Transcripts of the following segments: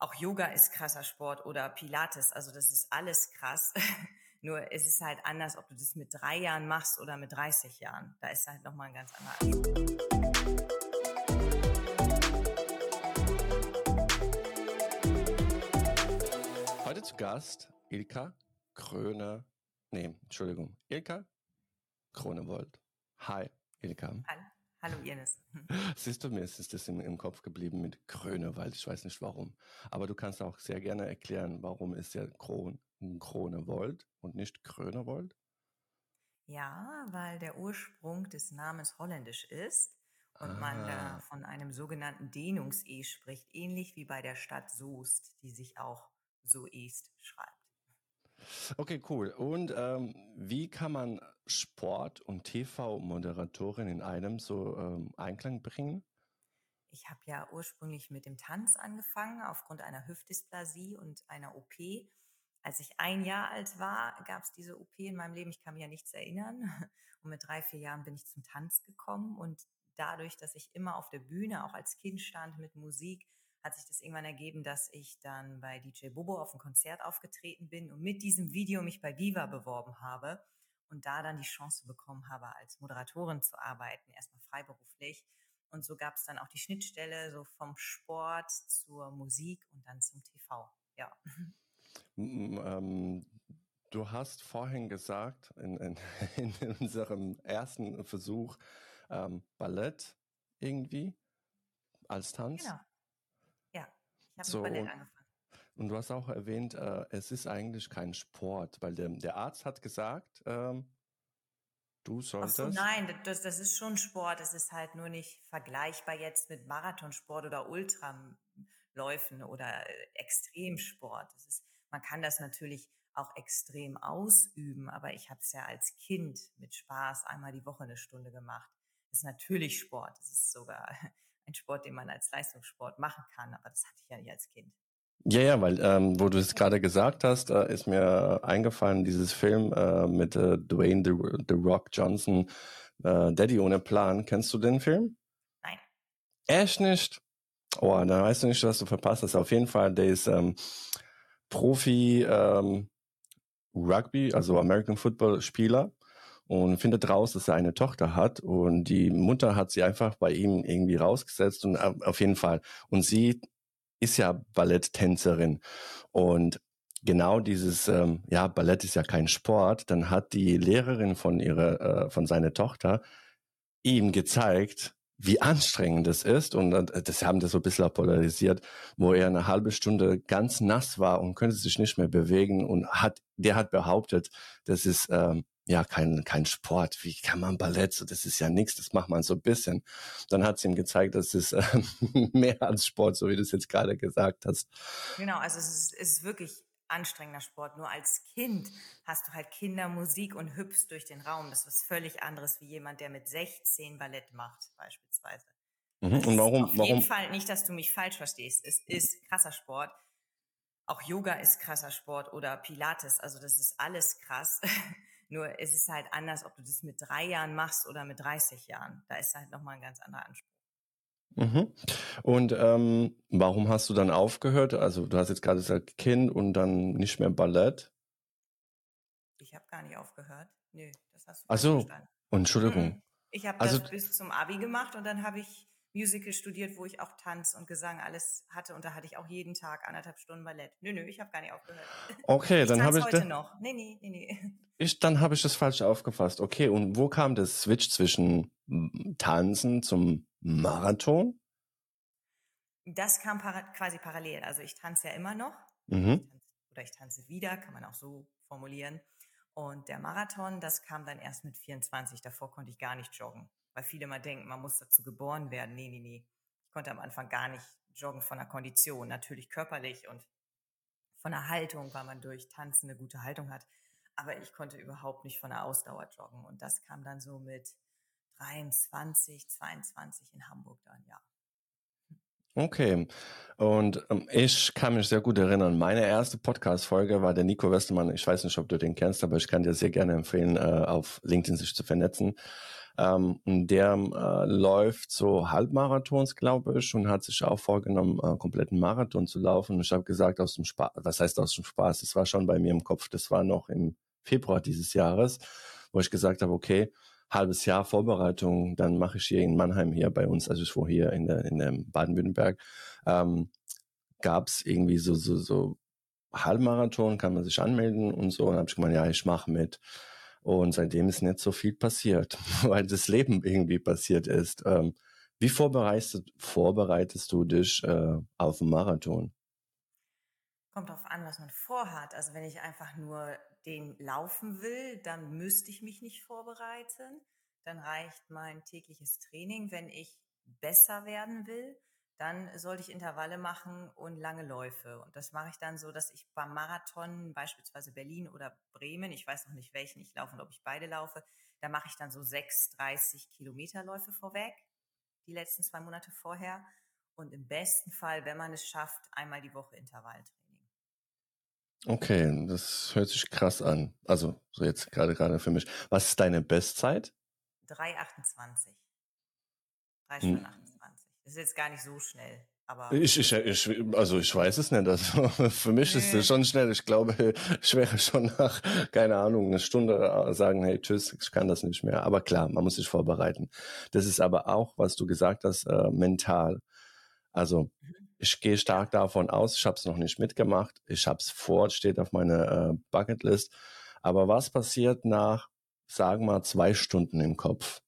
auch Yoga ist krasser Sport oder Pilates, also das ist alles krass. Nur es ist halt anders, ob du das mit drei Jahren machst oder mit 30 Jahren. Da ist halt nochmal ein ganz anderer. Heute zu Gast Ilka Kröner. Nee, Entschuldigung, Ilka Kronewold. Hi, Ilka. Hallo. Hallo Ines. Siehst du, mir ist das im, im Kopf geblieben mit Krönewald. Ich weiß nicht warum. Aber du kannst auch sehr gerne erklären, warum ist ja Kron, Kronewold und nicht Krönewold? Ja, weil der Ursprung des Namens holländisch ist und ah. man da ah. von einem sogenannten Dehnungs-E spricht, ähnlich wie bei der Stadt Soest, die sich auch Soest schreibt. Okay, cool. Und ähm, wie kann man Sport und TV-Moderatorin in einem so ähm, Einklang bringen? Ich habe ja ursprünglich mit dem Tanz angefangen, aufgrund einer Hüftdysplasie und einer OP. Als ich ein Jahr alt war, gab es diese OP in meinem Leben. Ich kann mich ja nichts erinnern. Und mit drei, vier Jahren bin ich zum Tanz gekommen. Und dadurch, dass ich immer auf der Bühne, auch als Kind stand mit Musik, hat sich das irgendwann ergeben, dass ich dann bei DJ Bobo auf ein Konzert aufgetreten bin und mit diesem Video mich bei Viva beworben habe und da dann die Chance bekommen habe, als Moderatorin zu arbeiten, erstmal freiberuflich. Und so gab es dann auch die Schnittstelle so vom Sport zur Musik und dann zum TV. Ja. Ähm, du hast vorhin gesagt, in, in, in unserem ersten Versuch, ähm, Ballett irgendwie als Tanz. Genau habe so, Ballett angefangen. Und du hast auch erwähnt, äh, es ist eigentlich kein Sport, weil der, der Arzt hat gesagt, ähm, du solltest. Ach so, nein, das, das ist schon Sport. Es ist halt nur nicht vergleichbar jetzt mit Marathonsport oder Ultraläufen oder äh, Extremsport. Das ist, man kann das natürlich auch extrem ausüben, aber ich habe es ja als Kind mit Spaß einmal die Woche eine Stunde gemacht. Das ist natürlich Sport. Das ist sogar ein Sport, den man als Leistungssport machen kann, aber das hatte ich ja nicht als Kind. Ja, ja, weil ähm, wo du es gerade gesagt hast, äh, ist mir eingefallen, dieses Film äh, mit äh, Dwayne The, The Rock Johnson, äh, Daddy ohne Plan. Kennst du den Film? Nein. Echt nicht? Oh, dann weißt du nicht, was du verpasst hast. Auf jeden Fall, der ist ähm, Profi ähm, Rugby, also American Football Spieler und findet raus, dass er eine Tochter hat und die Mutter hat sie einfach bei ihm irgendwie rausgesetzt und auf jeden Fall und sie ist ja Balletttänzerin. Und genau dieses ähm, ja Ballett ist ja kein Sport, dann hat die Lehrerin von ihrer äh, von seiner Tochter ihm gezeigt, wie anstrengend es ist. Und äh, das haben das so ein bisschen polarisiert, wo er eine halbe Stunde ganz nass war und könnte sich nicht mehr bewegen. Und hat der hat behauptet, das ist ähm, ja kein, kein Sport. Wie kann man Ballett? So, das ist ja nichts, das macht man so ein bisschen. Dann hat sie ihm gezeigt, dass es äh, mehr als Sport, so wie du es jetzt gerade gesagt hast. Genau, also es ist, es ist wirklich anstrengender Sport. Nur als Kind hast du halt Kindermusik und hüpfst durch den Raum. Das ist was völlig anderes wie jemand, der mit 16 Ballett macht, beispielsweise. Mhm. Und warum? Auf warum? jeden Fall nicht, dass du mich falsch verstehst. Es ist krasser Sport. Auch Yoga ist krasser Sport oder Pilates. Also das ist alles krass. Nur es ist halt anders, ob du das mit drei Jahren machst oder mit 30 Jahren. Da ist halt nochmal ein ganz anderer Anspruch. Mhm. Und ähm, warum hast du dann aufgehört? Also du hast jetzt gerade gesagt Kind und dann nicht mehr Ballett. Ich habe gar nicht aufgehört. Nö, das hast du Ach so. Entschuldigung. Mhm. Ich habe also, das bis zum Abi gemacht und dann habe ich Musical studiert, wo ich auch Tanz und Gesang alles hatte und da hatte ich auch jeden Tag anderthalb Stunden Ballett. Nö, nö, ich habe gar nicht aufgehört. Okay, ich dann habe ich heute noch. Nee, nee, nee, nee. Ich, dann habe ich das falsch aufgefasst. Okay, und wo kam das Switch zwischen Tanzen zum Marathon? Das kam para quasi parallel. Also ich tanze ja immer noch. Mhm. Ich tanze, oder ich tanze wieder, kann man auch so formulieren. Und der Marathon, das kam dann erst mit 24. Davor konnte ich gar nicht joggen weil viele mal denken, man muss dazu geboren werden. Nee, nee, nee. Ich konnte am Anfang gar nicht joggen von der Kondition. Natürlich körperlich und von der Haltung, weil man durch Tanzen eine gute Haltung hat. Aber ich konnte überhaupt nicht von der Ausdauer joggen. Und das kam dann so mit 23, 22 in Hamburg dann, ja. Okay. Und ähm, ich kann mich sehr gut erinnern. Meine erste Podcast-Folge war der Nico Westermann. Ich weiß nicht, ob du den kennst, aber ich kann dir sehr gerne empfehlen, äh, auf LinkedIn sich zu vernetzen. Ähm, der äh, läuft so Halbmarathons, glaube ich, und hat sich auch vorgenommen, äh, kompletten Marathon zu laufen. Und ich habe gesagt, aus dem Spaß, was heißt aus dem Spaß? Das war schon bei mir im Kopf. Das war noch im Februar dieses Jahres, wo ich gesagt habe, okay, halbes Jahr Vorbereitung, dann mache ich hier in Mannheim hier bei uns, also ich wohne hier in der in dem Baden-Württemberg, ähm, gab es irgendwie so so so Halbmarathon, kann man sich anmelden und so. Und habe ich gemeint, ja, ich mache mit. Und seitdem ist nicht so viel passiert, weil das Leben irgendwie passiert ist. Ähm, wie vorbereitest, vorbereitest du dich äh, auf einen Marathon? Kommt darauf an, was man vorhat. Also wenn ich einfach nur den laufen will, dann müsste ich mich nicht vorbereiten. Dann reicht mein tägliches Training. Wenn ich besser werden will, dann sollte ich Intervalle machen und lange Läufe. Und das mache ich dann so, dass ich beim Marathon, beispielsweise Berlin oder Bremen, ich weiß noch nicht welchen ich laufe und ob ich beide laufe, da mache ich dann so sechs 30 Kilometer Läufe vorweg, die letzten zwei Monate vorher. Und im besten Fall, wenn man es schafft, einmal die Woche Intervalltraining. Okay, das hört sich krass an. Also, so jetzt gerade gerade für mich. Was ist deine Bestzeit? 3,28. 3 hm. Stunden 28. Das ist jetzt gar nicht so schnell. Aber ich, ich, ich, also ich weiß es nicht. Also für mich nee. ist es schon schnell. Ich glaube, ich wäre schon nach, keine Ahnung, eine Stunde äh, sagen, hey, tschüss, ich kann das nicht mehr. Aber klar, man muss sich vorbereiten. Das ist aber auch, was du gesagt hast, äh, mental. Also ich gehe stark davon aus, ich habe es noch nicht mitgemacht. Ich habe es vor, steht auf meiner äh, Bucketlist. Aber was passiert nach, sagen wir mal, zwei Stunden im Kopf?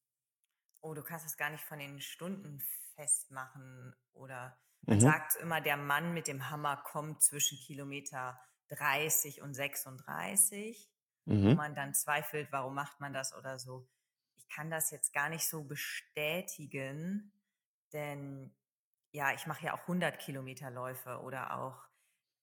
Oh, du kannst es gar nicht von den Stunden festmachen oder man mhm. sagt immer, der Mann mit dem Hammer kommt zwischen Kilometer 30 und 36, mhm. wo man dann zweifelt, warum macht man das oder so. Ich kann das jetzt gar nicht so bestätigen, denn ja, ich mache ja auch 100 Kilometer Läufe oder auch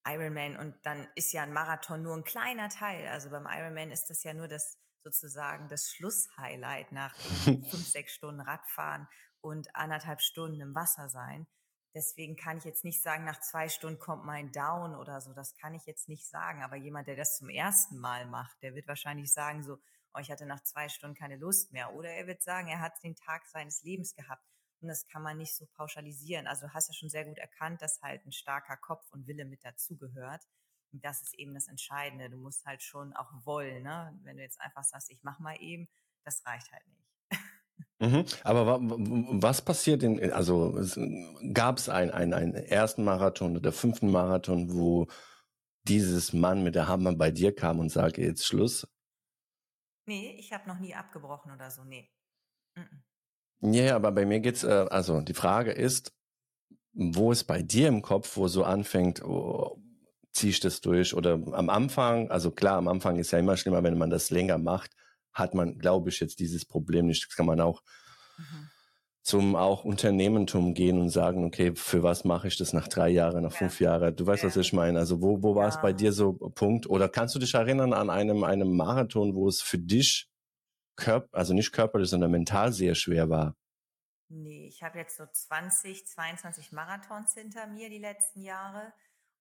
Ironman und dann ist ja ein Marathon nur ein kleiner Teil. Also beim Ironman ist das ja nur das sozusagen das Schlusshighlight nach fünf, sechs Stunden Radfahren und anderthalb Stunden im Wasser sein. Deswegen kann ich jetzt nicht sagen, nach zwei Stunden kommt mein Down oder so. Das kann ich jetzt nicht sagen. Aber jemand, der das zum ersten Mal macht, der wird wahrscheinlich sagen so, oh, ich hatte nach zwei Stunden keine Lust mehr. Oder er wird sagen, er hat den Tag seines Lebens gehabt. Und das kann man nicht so pauschalisieren. Also du hast ja schon sehr gut erkannt, dass halt ein starker Kopf und Wille mit dazugehört. Und das ist eben das Entscheidende. Du musst halt schon auch wollen. Ne? Wenn du jetzt einfach sagst, ich mach mal eben, das reicht halt nicht. Mhm. Aber wa was passiert in, also gab es einen, einen, einen ersten Marathon oder fünften Marathon, wo dieses Mann mit der Hammer bei dir kam und sagte, jetzt Schluss? Nee, ich habe noch nie abgebrochen oder so, nee. Mhm. Ja, aber bei mir geht's, äh, also die Frage ist, wo ist bei dir im Kopf, wo so anfängt, oh, ziehe ich das durch? Oder am Anfang, also klar, am Anfang ist ja immer schlimmer, wenn man das länger macht, hat man, glaube ich, jetzt dieses Problem nicht. Das kann man auch mhm. zum auch Unternehmentum gehen und sagen, okay, für was mache ich das nach drei Jahren, nach ja. fünf Jahren? Du weißt, ja. was ich meine. Also wo, wo war es bei dir so Punkt? Oder kannst du dich erinnern an einem, einem Marathon, wo es für dich körp also nicht körperlich, sondern mental sehr schwer war? Nee, ich habe jetzt so 20, 22 Marathons hinter mir die letzten Jahre.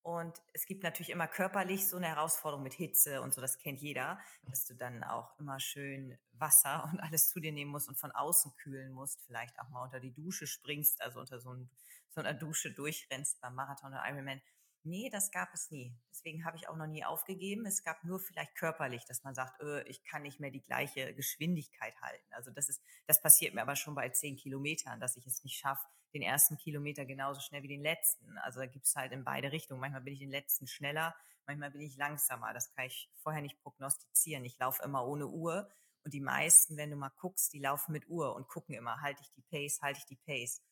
Und es gibt natürlich immer körperlich so eine Herausforderung mit Hitze und so, das kennt jeder, dass du dann auch immer schön Wasser und alles zu dir nehmen musst und von außen kühlen musst, vielleicht auch mal unter die Dusche springst, also unter so, ein, so einer Dusche durchrennst beim Marathon oder Ironman. Nee, das gab es nie. Deswegen habe ich auch noch nie aufgegeben. Es gab nur vielleicht körperlich, dass man sagt, öh, ich kann nicht mehr die gleiche Geschwindigkeit halten. Also das ist, das passiert mir aber schon bei zehn Kilometern, dass ich es nicht schaffe, den ersten Kilometer genauso schnell wie den letzten. Also da gibt es halt in beide Richtungen. Manchmal bin ich den letzten schneller, manchmal bin ich langsamer. Das kann ich vorher nicht prognostizieren. Ich laufe immer ohne Uhr. Und die meisten, wenn du mal guckst, die laufen mit Uhr und gucken immer, halte ich die Pace, halte ich die Pace.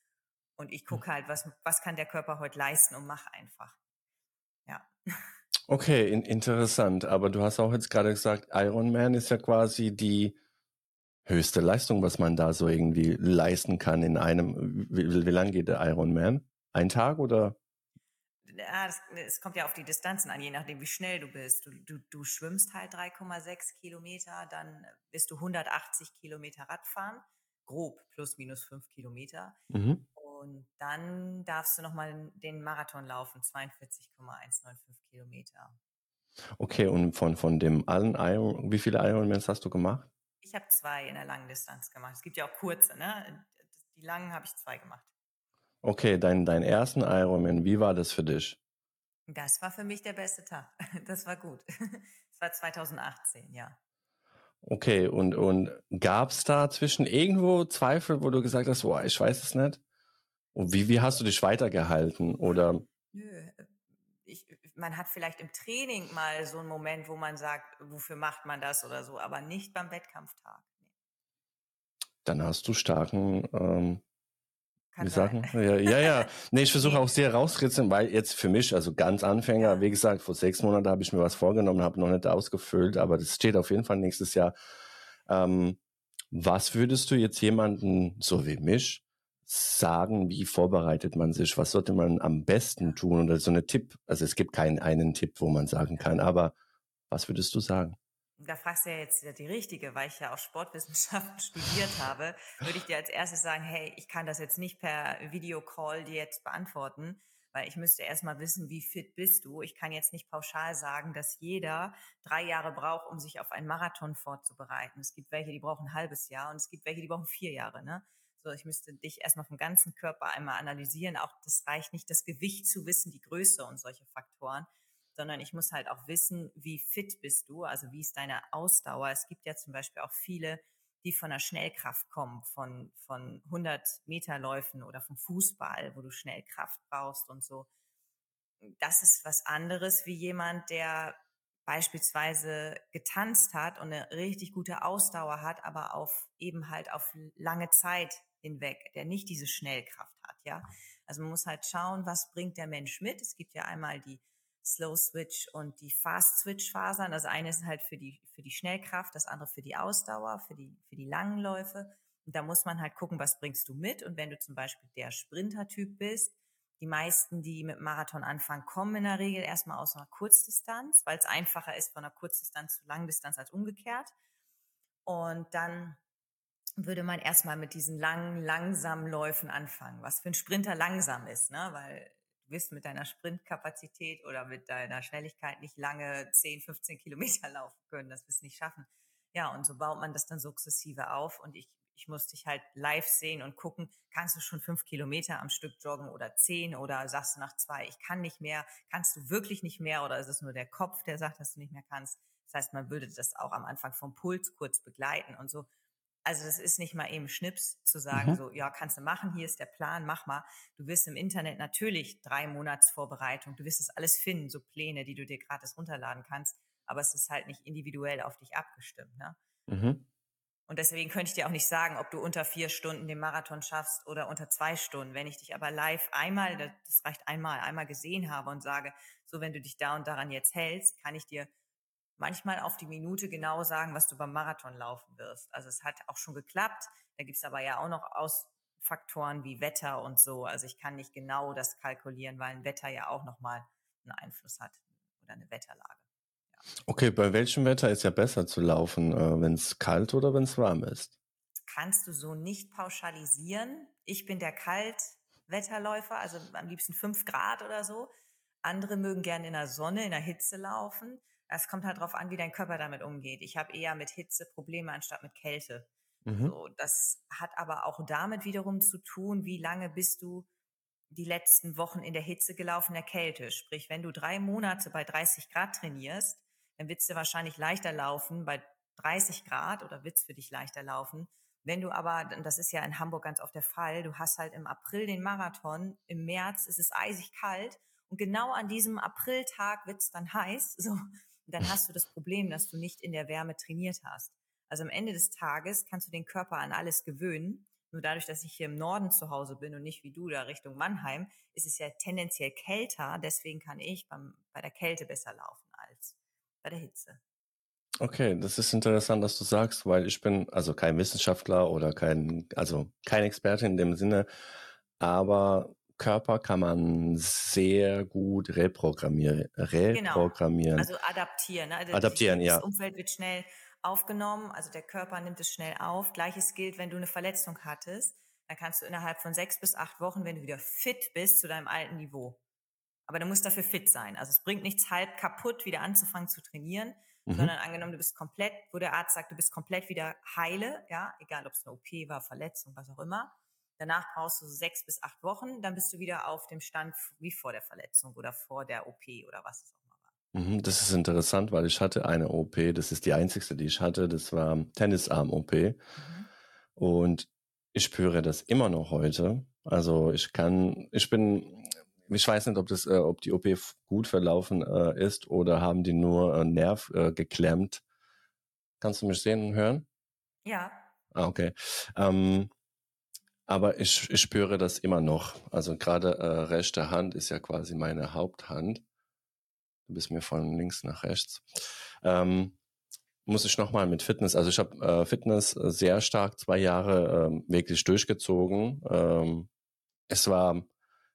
Und ich gucke halt, was, was kann der Körper heute leisten und mach einfach. Ja. Okay, in, interessant. Aber du hast auch jetzt gerade gesagt, Ironman ist ja quasi die höchste Leistung, was man da so irgendwie leisten kann in einem, wie, wie lang geht der Ironman? Ein Tag oder? Ja, es kommt ja auf die Distanzen an, je nachdem, wie schnell du bist. Du, du, du schwimmst halt 3,6 Kilometer, dann bist du 180 Kilometer Radfahren, grob plus minus 5 Kilometer. Mhm. Und dann darfst du nochmal den Marathon laufen, 42,195 Kilometer. Okay, und von, von dem allen Iron, wie viele Ironmans hast du gemacht? Ich habe zwei in der langen Distanz gemacht. Es gibt ja auch kurze, ne? Die langen habe ich zwei gemacht. Okay, dein, dein ersten Ironman, wie war das für dich? Das war für mich der beste Tag. Das war gut. Das war 2018, ja. Okay, und, und gab es da zwischen irgendwo Zweifel, wo du gesagt hast, boah, ich weiß es nicht? Und wie, wie hast du dich weitergehalten? Oder? Nö, ich, man hat vielleicht im Training mal so einen Moment, wo man sagt, wofür macht man das oder so, aber nicht beim Wettkampftag. Nee. Dann hast du starken ähm, kann wie sagen? Ja, ja, ja. Nee, ich versuche auch sehr rauskritzeln, weil jetzt für mich, also ganz Anfänger, ja. wie gesagt, vor sechs Monaten habe ich mir was vorgenommen, habe noch nicht ausgefüllt, aber das steht auf jeden Fall nächstes Jahr. Ähm, was würdest du jetzt jemanden, so wie mich, sagen, wie vorbereitet man sich? Was sollte man am besten tun? Oder so eine Tipp, also es gibt keinen einen Tipp, wo man sagen kann, aber was würdest du sagen? da fragst du ja jetzt die richtige, weil ich ja auch Sportwissenschaften studiert habe, würde ich dir als erstes sagen, hey, ich kann das jetzt nicht per Videocall dir jetzt beantworten, weil ich müsste erstmal wissen, wie fit bist du. Ich kann jetzt nicht pauschal sagen, dass jeder drei Jahre braucht, um sich auf einen Marathon vorzubereiten. Es gibt welche, die brauchen ein halbes Jahr und es gibt welche, die brauchen vier Jahre, ne? So, ich müsste dich erstmal vom ganzen Körper einmal analysieren. Auch das reicht nicht, das Gewicht zu wissen, die Größe und solche Faktoren sondern ich muss halt auch wissen, wie fit bist du, also wie ist deine Ausdauer. Es gibt ja zum Beispiel auch viele, die von der Schnellkraft kommen, von, von 100 Meter Läufen oder vom Fußball, wo du Schnellkraft brauchst und so. Das ist was anderes wie jemand, der beispielsweise getanzt hat und eine richtig gute Ausdauer hat, aber auf eben halt auf lange Zeit hinweg, der nicht diese Schnellkraft hat, ja. Also man muss halt schauen, was bringt der Mensch mit. Es gibt ja einmal die Slow Switch und die Fast Switch Fasern. Das eine ist halt für die, für die Schnellkraft, das andere für die Ausdauer, für die, für die langen Läufe. Und da muss man halt gucken, was bringst du mit. Und wenn du zum Beispiel der Sprinter-Typ bist, die meisten, die mit Marathon anfangen, kommen in der Regel erstmal aus einer Kurzdistanz, weil es einfacher ist von einer Kurzdistanz zu Langdistanz als umgekehrt. Und dann würde man erstmal mit diesen langen, langsamen Läufen anfangen, was für ein Sprinter langsam ist, ne? weil du wirst mit deiner Sprintkapazität oder mit deiner Schnelligkeit nicht lange 10, 15 Kilometer laufen können. Das wirst du nicht schaffen. Ja, und so baut man das dann sukzessive auf. Und ich, ich muss dich halt live sehen und gucken, kannst du schon fünf Kilometer am Stück joggen oder zehn oder sagst du nach zwei, ich kann nicht mehr, kannst du wirklich nicht mehr oder ist es nur der Kopf, der sagt, dass du nicht mehr kannst? Das heißt, man würde das auch am Anfang vom Puls kurz begleiten und so also das ist nicht mal eben Schnips zu sagen, mhm. so, ja, kannst du machen, hier ist der Plan, mach mal. Du wirst im Internet natürlich drei Monats Vorbereitung, du wirst das alles finden, so Pläne, die du dir gratis runterladen kannst, aber es ist halt nicht individuell auf dich abgestimmt. Ne? Mhm. Und deswegen könnte ich dir auch nicht sagen, ob du unter vier Stunden den Marathon schaffst oder unter zwei Stunden. Wenn ich dich aber live einmal, das reicht einmal, einmal gesehen habe und sage, so wenn du dich da und daran jetzt hältst, kann ich dir manchmal auf die Minute genau sagen, was du beim Marathon laufen wirst. Also es hat auch schon geklappt. Da gibt's aber ja auch noch Ausfaktoren wie Wetter und so. Also ich kann nicht genau das kalkulieren, weil ein Wetter ja auch nochmal einen Einfluss hat oder eine Wetterlage. Ja. Okay, bei welchem Wetter ist ja besser zu laufen, äh, wenn es kalt oder wenn es warm ist? Kannst du so nicht pauschalisieren. Ich bin der Kaltwetterläufer, also am liebsten fünf Grad oder so. Andere mögen gerne in der Sonne, in der Hitze laufen. Es kommt halt darauf an, wie dein Körper damit umgeht. Ich habe eher mit Hitze Probleme anstatt mit Kälte. Mhm. So, das hat aber auch damit wiederum zu tun, wie lange bist du die letzten Wochen in der Hitze gelaufen, der Kälte. Sprich, wenn du drei Monate bei 30 Grad trainierst, dann wird es dir wahrscheinlich leichter laufen bei 30 Grad oder wird es für dich leichter laufen. Wenn du aber, das ist ja in Hamburg ganz oft der Fall, du hast halt im April den Marathon, im März ist es eisig kalt und genau an diesem Apriltag wird es dann heiß. So, dann hast du das Problem, dass du nicht in der Wärme trainiert hast. Also am Ende des Tages kannst du den Körper an alles gewöhnen. Nur dadurch, dass ich hier im Norden zu Hause bin und nicht wie du da Richtung Mannheim, ist es ja tendenziell kälter. Deswegen kann ich beim, bei der Kälte besser laufen als bei der Hitze. Okay, das ist interessant, dass du sagst, weil ich bin also kein Wissenschaftler oder kein, also kein Experte in dem Sinne, aber Körper kann man sehr gut reprogrammieren. Genau. reprogrammieren. Genau. Also adaptieren. Ne? Also adaptieren, das ja. Das Umfeld wird schnell aufgenommen, also der Körper nimmt es schnell auf. Gleiches gilt, wenn du eine Verletzung hattest, dann kannst du innerhalb von sechs bis acht Wochen, wenn du wieder fit bist, zu deinem alten Niveau. Aber du musst dafür fit sein. Also es bringt nichts halb kaputt wieder anzufangen zu trainieren, mhm. sondern angenommen, du bist komplett, wo der Arzt sagt, du bist komplett wieder heile, ja, egal ob es eine OP war, Verletzung, was auch immer. Danach brauchst du sechs bis acht Wochen, dann bist du wieder auf dem Stand wie vor der Verletzung oder vor der OP oder was es auch immer war. Mhm, das ist interessant, weil ich hatte eine OP, das ist die einzigste, die ich hatte, das war Tennisarm-OP. Mhm. Und ich spüre das immer noch heute. Also ich kann, ich bin, ich weiß nicht, ob das, äh, ob die OP gut verlaufen äh, ist oder haben die nur äh, Nerv äh, geklemmt. Kannst du mich sehen und hören? Ja. Ah, okay. Ähm, aber ich, ich spüre das immer noch. Also gerade äh, rechte Hand ist ja quasi meine Haupthand. Du bist mir von links nach rechts. Ähm, muss ich nochmal mit Fitness, also ich habe äh, Fitness sehr stark zwei Jahre ähm, wirklich durchgezogen. Ähm, es war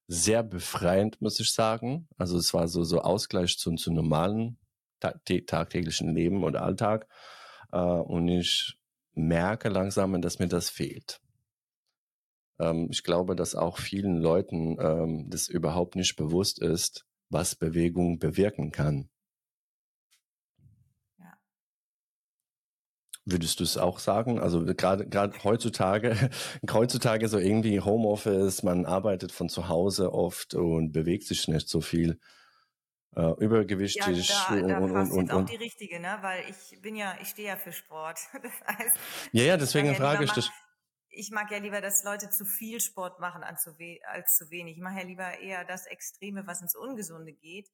sehr befreiend, muss ich sagen. Also es war so, so Ausgleich zu, zu normalen ta tagtäglichen Leben und Alltag. Äh, und ich merke langsam, dass mir das fehlt. Ähm, ich glaube, dass auch vielen Leuten ähm, das überhaupt nicht bewusst ist, was Bewegung bewirken kann. Würdest du es auch sagen? Also gerade gerade heutzutage, heutzutage so irgendwie Homeoffice, man arbeitet von zu Hause oft und bewegt sich nicht so viel. Äh, übergewichtig ja, da, da und, und, und, auch die richtige, ne? Weil ich bin ja, ich stehe ja für Sport. Das heißt, ja, ja, deswegen ja frage ich dich. Ich mag ja lieber, dass Leute zu viel Sport machen als zu, wenig. Ich mache ja lieber eher das Extreme, was ins Ungesunde geht.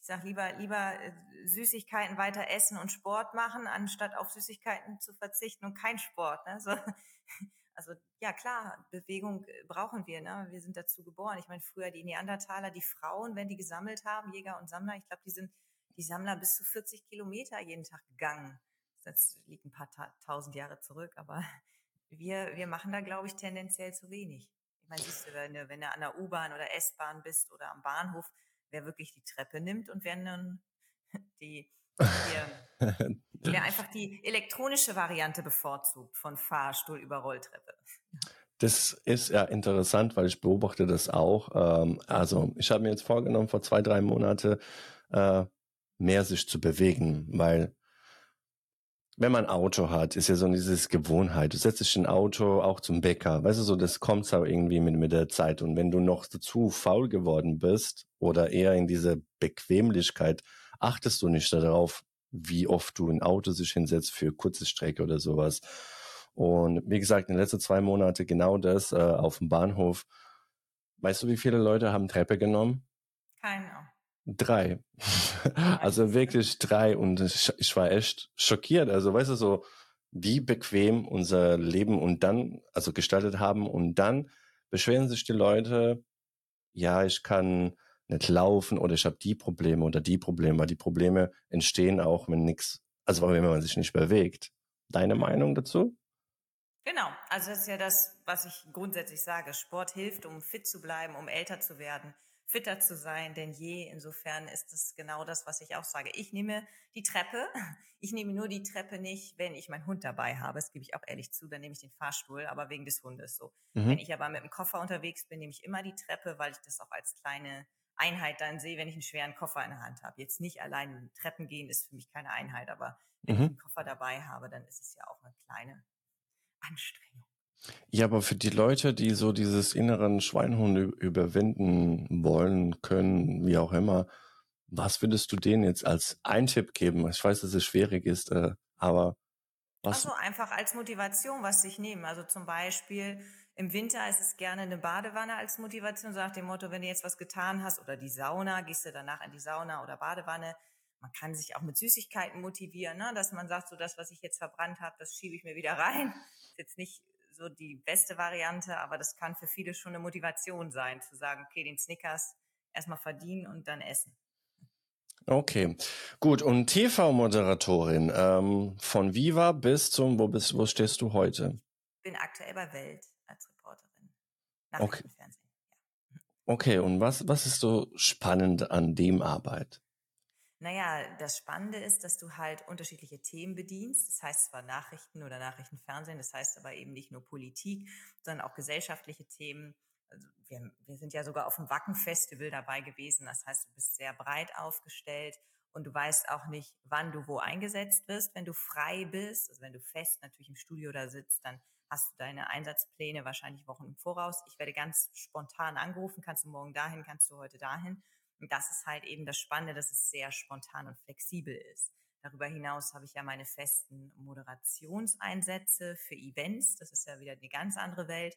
Ich sage lieber, lieber äh, Süßigkeiten weiter essen und Sport machen, anstatt auf Süßigkeiten zu verzichten und kein Sport. Ne? So, also ja klar, Bewegung äh, brauchen wir. Ne? Wir sind dazu geboren. Ich meine, früher die Neandertaler, die Frauen, wenn die gesammelt haben, Jäger und Sammler, ich glaube, die sind die Sammler bis zu 40 Kilometer jeden Tag gegangen. Das liegt ein paar tausend Jahre zurück, aber wir, wir machen da, glaube ich, tendenziell zu wenig. Ich meine, siehst du, wenn du, wenn du an der U-Bahn oder S-Bahn bist oder am Bahnhof, wer wirklich die Treppe nimmt und wer nun die, die wer einfach die elektronische Variante bevorzugt von Fahrstuhl über Rolltreppe. Das ist ja interessant, weil ich beobachte das auch. Ähm, also ich habe mir jetzt vorgenommen, vor zwei, drei Monate äh, mehr sich zu bewegen, weil wenn man ein Auto hat, ist ja so dieses Gewohnheit. Du setzt dich ein Auto auch zum Bäcker. Weißt du, so das kommt so irgendwie mit, mit der Zeit. Und wenn du noch dazu faul geworden bist oder eher in diese Bequemlichkeit, achtest du nicht darauf, wie oft du ein Auto sich hinsetzt für kurze Strecke oder sowas. Und wie gesagt, in den letzten zwei Monaten genau das äh, auf dem Bahnhof. Weißt du, wie viele Leute haben Treppe genommen? Keine. Drei. also wirklich drei. Und ich, war echt schockiert. Also weißt du so, wie bequem unser Leben und dann, also gestaltet haben und dann beschweren sich die Leute, ja, ich kann nicht laufen oder ich habe die Probleme oder die Probleme, weil die Probleme entstehen auch, wenn nichts, also wenn man sich nicht bewegt. Deine Meinung dazu? Genau, also das ist ja das, was ich grundsätzlich sage. Sport hilft, um fit zu bleiben, um älter zu werden fitter zu sein denn je. Insofern ist es genau das, was ich auch sage. Ich nehme die Treppe. Ich nehme nur die Treppe nicht, wenn ich meinen Hund dabei habe. Das gebe ich auch ehrlich zu. Dann nehme ich den Fahrstuhl, aber wegen des Hundes so. Mhm. Wenn ich aber mit dem Koffer unterwegs bin, nehme ich immer die Treppe, weil ich das auch als kleine Einheit dann sehe, wenn ich einen schweren Koffer in der Hand habe. Jetzt nicht allein Treppen gehen ist für mich keine Einheit, aber wenn mhm. ich einen Koffer dabei habe, dann ist es ja auch eine kleine Anstrengung. Ja, aber für die Leute, die so dieses inneren Schweinhund überwinden wollen, können, wie auch immer, was würdest du denen jetzt als Eintipp geben? Ich weiß, dass es schwierig ist, äh, aber was? Also einfach als Motivation was sich nehmen. Also zum Beispiel im Winter ist es gerne eine Badewanne als Motivation, so nach dem Motto, wenn du jetzt was getan hast oder die Sauna, gehst du danach in die Sauna oder Badewanne. Man kann sich auch mit Süßigkeiten motivieren, ne? dass man sagt, so das, was ich jetzt verbrannt habe, das schiebe ich mir wieder rein. Ist jetzt nicht so die beste Variante, aber das kann für viele schon eine Motivation sein, zu sagen, okay, den Snickers erstmal verdienen und dann essen. Okay, gut. Und TV-Moderatorin ähm, von Viva bis zum, wo bist, wo stehst du heute? Ich bin aktuell bei Welt als Reporterin. Okay. Fernsehen. Ja. Okay, und was, was ist so spannend an dem Arbeit? Naja, das Spannende ist, dass du halt unterschiedliche Themen bedienst. Das heißt zwar Nachrichten oder Nachrichtenfernsehen, das heißt aber eben nicht nur Politik, sondern auch gesellschaftliche Themen. Also wir, wir sind ja sogar auf dem Wacken-Festival dabei gewesen. Das heißt, du bist sehr breit aufgestellt und du weißt auch nicht, wann du wo eingesetzt wirst, wenn du frei bist. Also wenn du fest natürlich im Studio da sitzt, dann hast du deine Einsatzpläne wahrscheinlich Wochen im Voraus. Ich werde ganz spontan angerufen, kannst du morgen dahin, kannst du heute dahin. Und das ist halt eben das Spannende, dass es sehr spontan und flexibel ist. Darüber hinaus habe ich ja meine festen Moderationseinsätze für Events. Das ist ja wieder eine ganz andere Welt.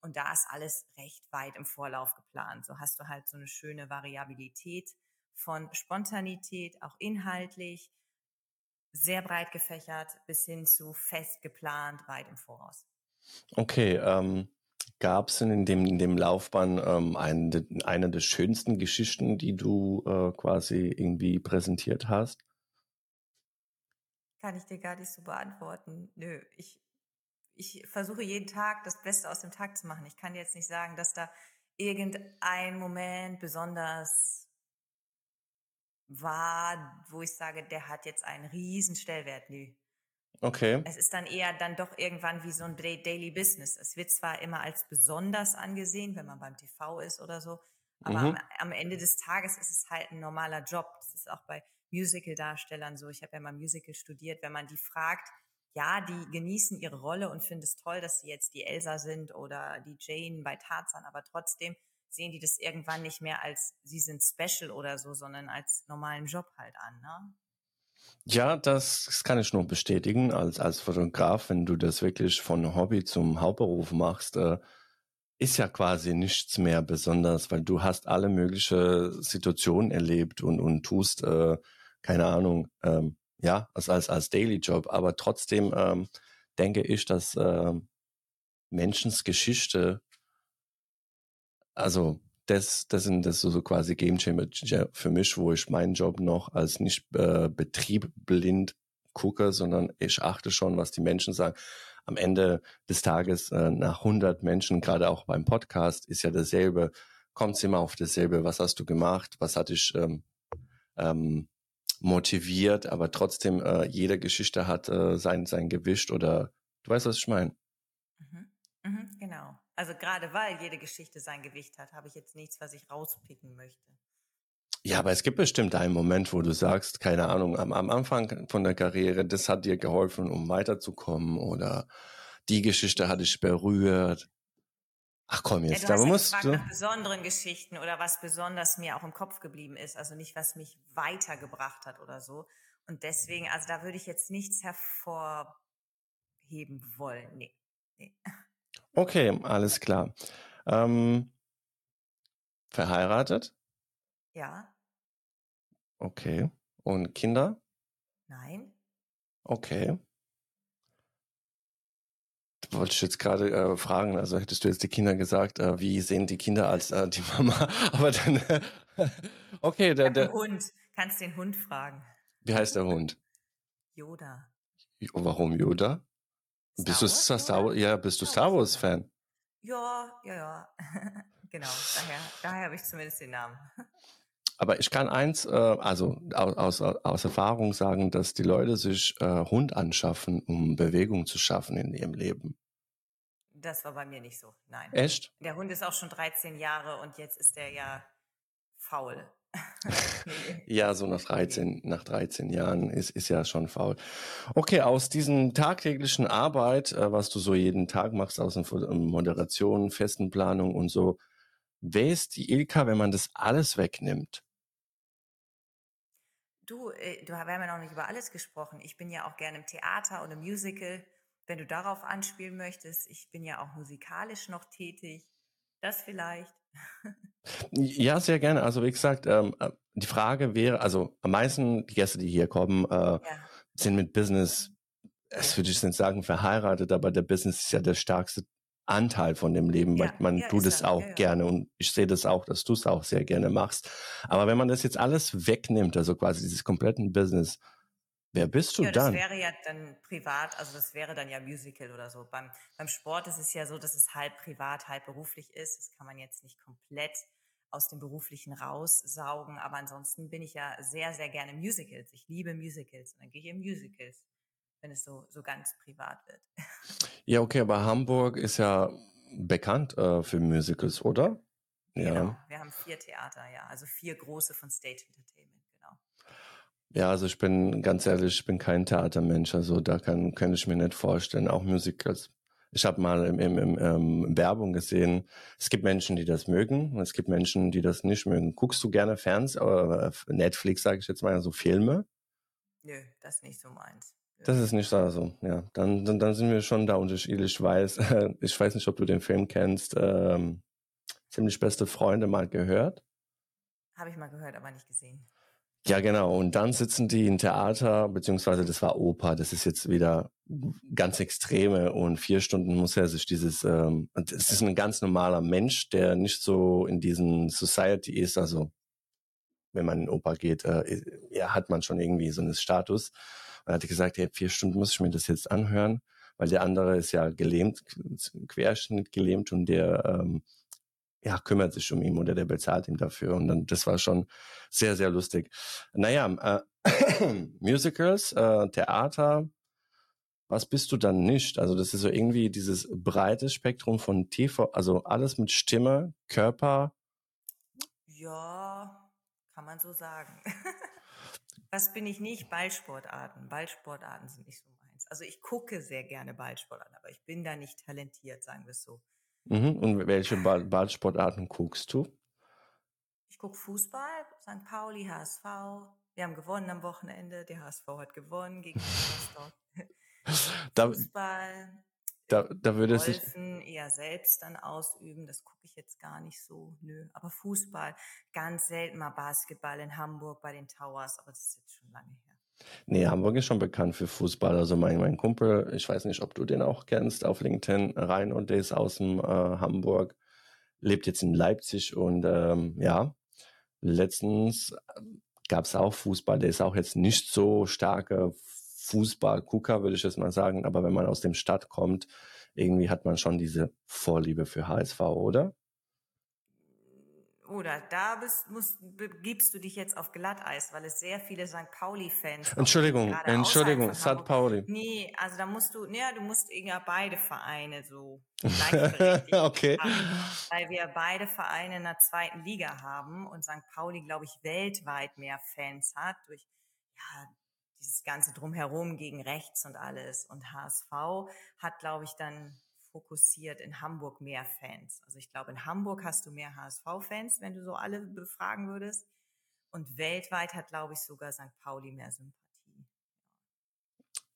Und da ist alles recht weit im Vorlauf geplant. So hast du halt so eine schöne Variabilität von Spontanität, auch inhaltlich, sehr breit gefächert bis hin zu fest geplant, weit im Voraus. Okay, ähm, gab es in dem, in dem Laufbahn ähm, eine, eine der schönsten Geschichten, die du äh, quasi irgendwie präsentiert hast? Kann ich dir gar nicht so beantworten. Nö, ich, ich versuche jeden Tag das Beste aus dem Tag zu machen. Ich kann jetzt nicht sagen, dass da irgendein Moment besonders war, wo ich sage, der hat jetzt einen riesen Stellwert. Nö. Okay. Es ist dann eher dann doch irgendwann wie so ein Daily Business. Es wird zwar immer als besonders angesehen, wenn man beim TV ist oder so, aber mhm. am, am, Ende des Tages ist es halt ein normaler Job. Das ist auch bei Musical-Darstellern so. Ich habe ja mal Musical studiert. Wenn man die fragt, ja, die genießen ihre Rolle und finden es toll, dass sie jetzt die Elsa sind oder die Jane bei Tarzan, aber trotzdem sehen die das irgendwann nicht mehr als sie sind special oder so, sondern als normalen Job halt an. Ne? Ja, das, das kann ich nur bestätigen. Als, als Fotograf, wenn du das wirklich von Hobby zum Hauptberuf machst, äh, ist ja quasi nichts mehr besonders, weil du hast alle möglichen Situationen erlebt und, und tust, äh, keine Ahnung, ähm, ja, als, als, als Daily Job. Aber trotzdem ähm, denke ich, dass äh, Menschens Geschichte, also das, das sind das so quasi Game Changer für mich, wo ich meinen Job noch als nicht äh, betriebblind gucke, sondern ich achte schon, was die Menschen sagen. Am Ende des Tages äh, nach 100 Menschen, gerade auch beim Podcast, ist ja dasselbe, kommt es immer auf dasselbe. Was hast du gemacht? Was hat dich ähm, ähm, motiviert? Aber trotzdem, äh, jede Geschichte hat äh, sein, sein Gewicht oder du weißt, was ich meine. Mhm. Mhm, genau. Also gerade weil jede Geschichte sein Gewicht hat, habe ich jetzt nichts, was ich rauspicken möchte. Ja, aber es gibt bestimmt einen Moment, wo du sagst, keine Ahnung, am, am Anfang von der Karriere, das hat dir geholfen, um weiterzukommen oder die Geschichte hat dich berührt. Ach komm jetzt, ja, du da musst du nach besonderen Geschichten oder was besonders mir auch im Kopf geblieben ist, also nicht was mich weitergebracht hat oder so. Und deswegen, also da würde ich jetzt nichts hervorheben wollen. Nee. nee. Okay, alles klar. Ähm, verheiratet? Ja. Okay. Und Kinder? Nein. Okay. Wollte ich jetzt gerade äh, fragen, also hättest du jetzt die Kinder gesagt, äh, wie sehen die Kinder als äh, die Mama? Aber dann, okay, der, der Hund. Kannst den Hund fragen. Wie heißt der Hund? Yoda. Warum Yoda? Star bist du Star, Star, ja, bist du Star Wars Fan? Ja, ja, ja. genau. Daher, daher habe ich zumindest den Namen. Aber ich kann eins, äh, also aus, aus Erfahrung sagen, dass die Leute sich äh, Hund anschaffen, um Bewegung zu schaffen in ihrem Leben. Das war bei mir nicht so, nein. Echt? Der Hund ist auch schon 13 Jahre und jetzt ist er ja faul. ja, so nach 13, nach 13 Jahren ist, ist ja schon faul. Okay, aus diesen tagtäglichen Arbeit, äh, was du so jeden Tag machst, aus der Moderation, festen Planung und so, wer ist die Ilka, wenn man das alles wegnimmt? Du, äh, du, wir haben ja noch nicht über alles gesprochen. Ich bin ja auch gerne im Theater und im Musical. Wenn du darauf anspielen möchtest, ich bin ja auch musikalisch noch tätig. Das vielleicht. Ja, sehr gerne. Also wie gesagt, ähm, äh, die Frage wäre, also am meisten die Gäste, die hier kommen, äh, ja. sind mit Business, es würde ich nicht sagen verheiratet, aber der Business ist ja der stärkste Anteil von dem Leben, ja, weil man ja, tut es auch gerne und ich sehe das auch, dass du es auch sehr gerne machst. Aber wenn man das jetzt alles wegnimmt, also quasi dieses kompletten Business, Wer bist du ja, dann? Das wäre ja dann privat, also das wäre dann ja Musical oder so. Beim, beim Sport ist es ja so, dass es halb privat, halb beruflich ist. Das kann man jetzt nicht komplett aus dem Beruflichen raussaugen. Aber ansonsten bin ich ja sehr, sehr gerne Musicals. Ich liebe Musicals und dann gehe ich in Musicals, wenn es so, so ganz privat wird. Ja, okay, aber Hamburg ist ja bekannt äh, für Musicals, oder? Ja. Genau, wir haben vier Theater, ja, also vier große von Stage Entertainment. Ja, also ich bin ganz ehrlich, ich bin kein Theatermensch, also da kann, kann ich mir nicht vorstellen, auch Musicals. Ich habe mal im, im, im, ähm, Werbung gesehen, es gibt Menschen, die das mögen, und es gibt Menschen, die das nicht mögen. Guckst du gerne Fernsehen, oder äh, Netflix, sage ich jetzt mal, so Filme? Nö, das ist nicht so meins. Das ist nicht so, also, ja. Dann, dann, dann sind wir schon da unterschiedlich. Ich weiß, ich weiß nicht, ob du den Film kennst, ähm, Ziemlich beste Freunde mal gehört. Habe ich mal gehört, aber nicht gesehen. Ja, genau. Und dann sitzen die im Theater, beziehungsweise das war Oper. Das ist jetzt wieder ganz extreme und vier Stunden muss er sich dieses, ähm, es ist ein ganz normaler Mensch, der nicht so in diesen Society ist. Also wenn man in Oper geht, äh, ja, hat man schon irgendwie so einen Status. Und hatte gesagt, hey, vier Stunden muss ich mir das jetzt anhören, weil der andere ist ja gelähmt, Querschnitt gelähmt und der ähm, ja, kümmert sich um ihn oder der bezahlt ihm dafür. Und dann, das war schon sehr, sehr lustig. Naja, äh, Musicals, äh, Theater, was bist du dann nicht? Also das ist so irgendwie dieses breite Spektrum von TV, also alles mit Stimme, Körper. Ja, kann man so sagen. was bin ich nicht? Ballsportarten. Ballsportarten sind nicht so meins. Also ich gucke sehr gerne Ballsportarten, aber ich bin da nicht talentiert, sagen wir es so. Mhm. Und welche Ball Ballsportarten guckst du? Ich gucke Fußball, St. Pauli, HSV. Wir haben gewonnen am Wochenende. Der HSV hat gewonnen gegen Rostock. Fußball. Da, da würde es sich eher selbst dann ausüben, das gucke ich jetzt gar nicht so, nö. Aber Fußball, ganz selten mal Basketball in Hamburg bei den Towers, aber das ist jetzt schon lange her. Nee, Hamburg ist schon bekannt für Fußball. Also mein, mein Kumpel, ich weiß nicht, ob du den auch kennst, auf LinkedIn, Rein und der ist aus dem äh, Hamburg, lebt jetzt in Leipzig und ähm, ja, letztens gab es auch Fußball, der ist auch jetzt nicht so starker Fußballgucker, würde ich jetzt mal sagen, aber wenn man aus dem Stadt kommt, irgendwie hat man schon diese Vorliebe für HSV, oder? Oder da bist, musst, begibst du dich jetzt auf Glatteis, weil es sehr viele St. Pauli-Fans Entschuldigung, Entschuldigung, St. Pauli. Nee, also da musst du, ja, du musst irgendwie beide Vereine so Okay. Haben, weil wir beide Vereine in der zweiten Liga haben und St. Pauli, glaube ich, weltweit mehr Fans hat durch, ja, dieses ganze Drumherum gegen rechts und alles. Und HSV hat, glaube ich, dann fokussiert in Hamburg mehr Fans. Also ich glaube, in Hamburg hast du mehr HSV-Fans, wenn du so alle befragen würdest. Und weltweit hat, glaube ich, sogar St. Pauli mehr Sympathie.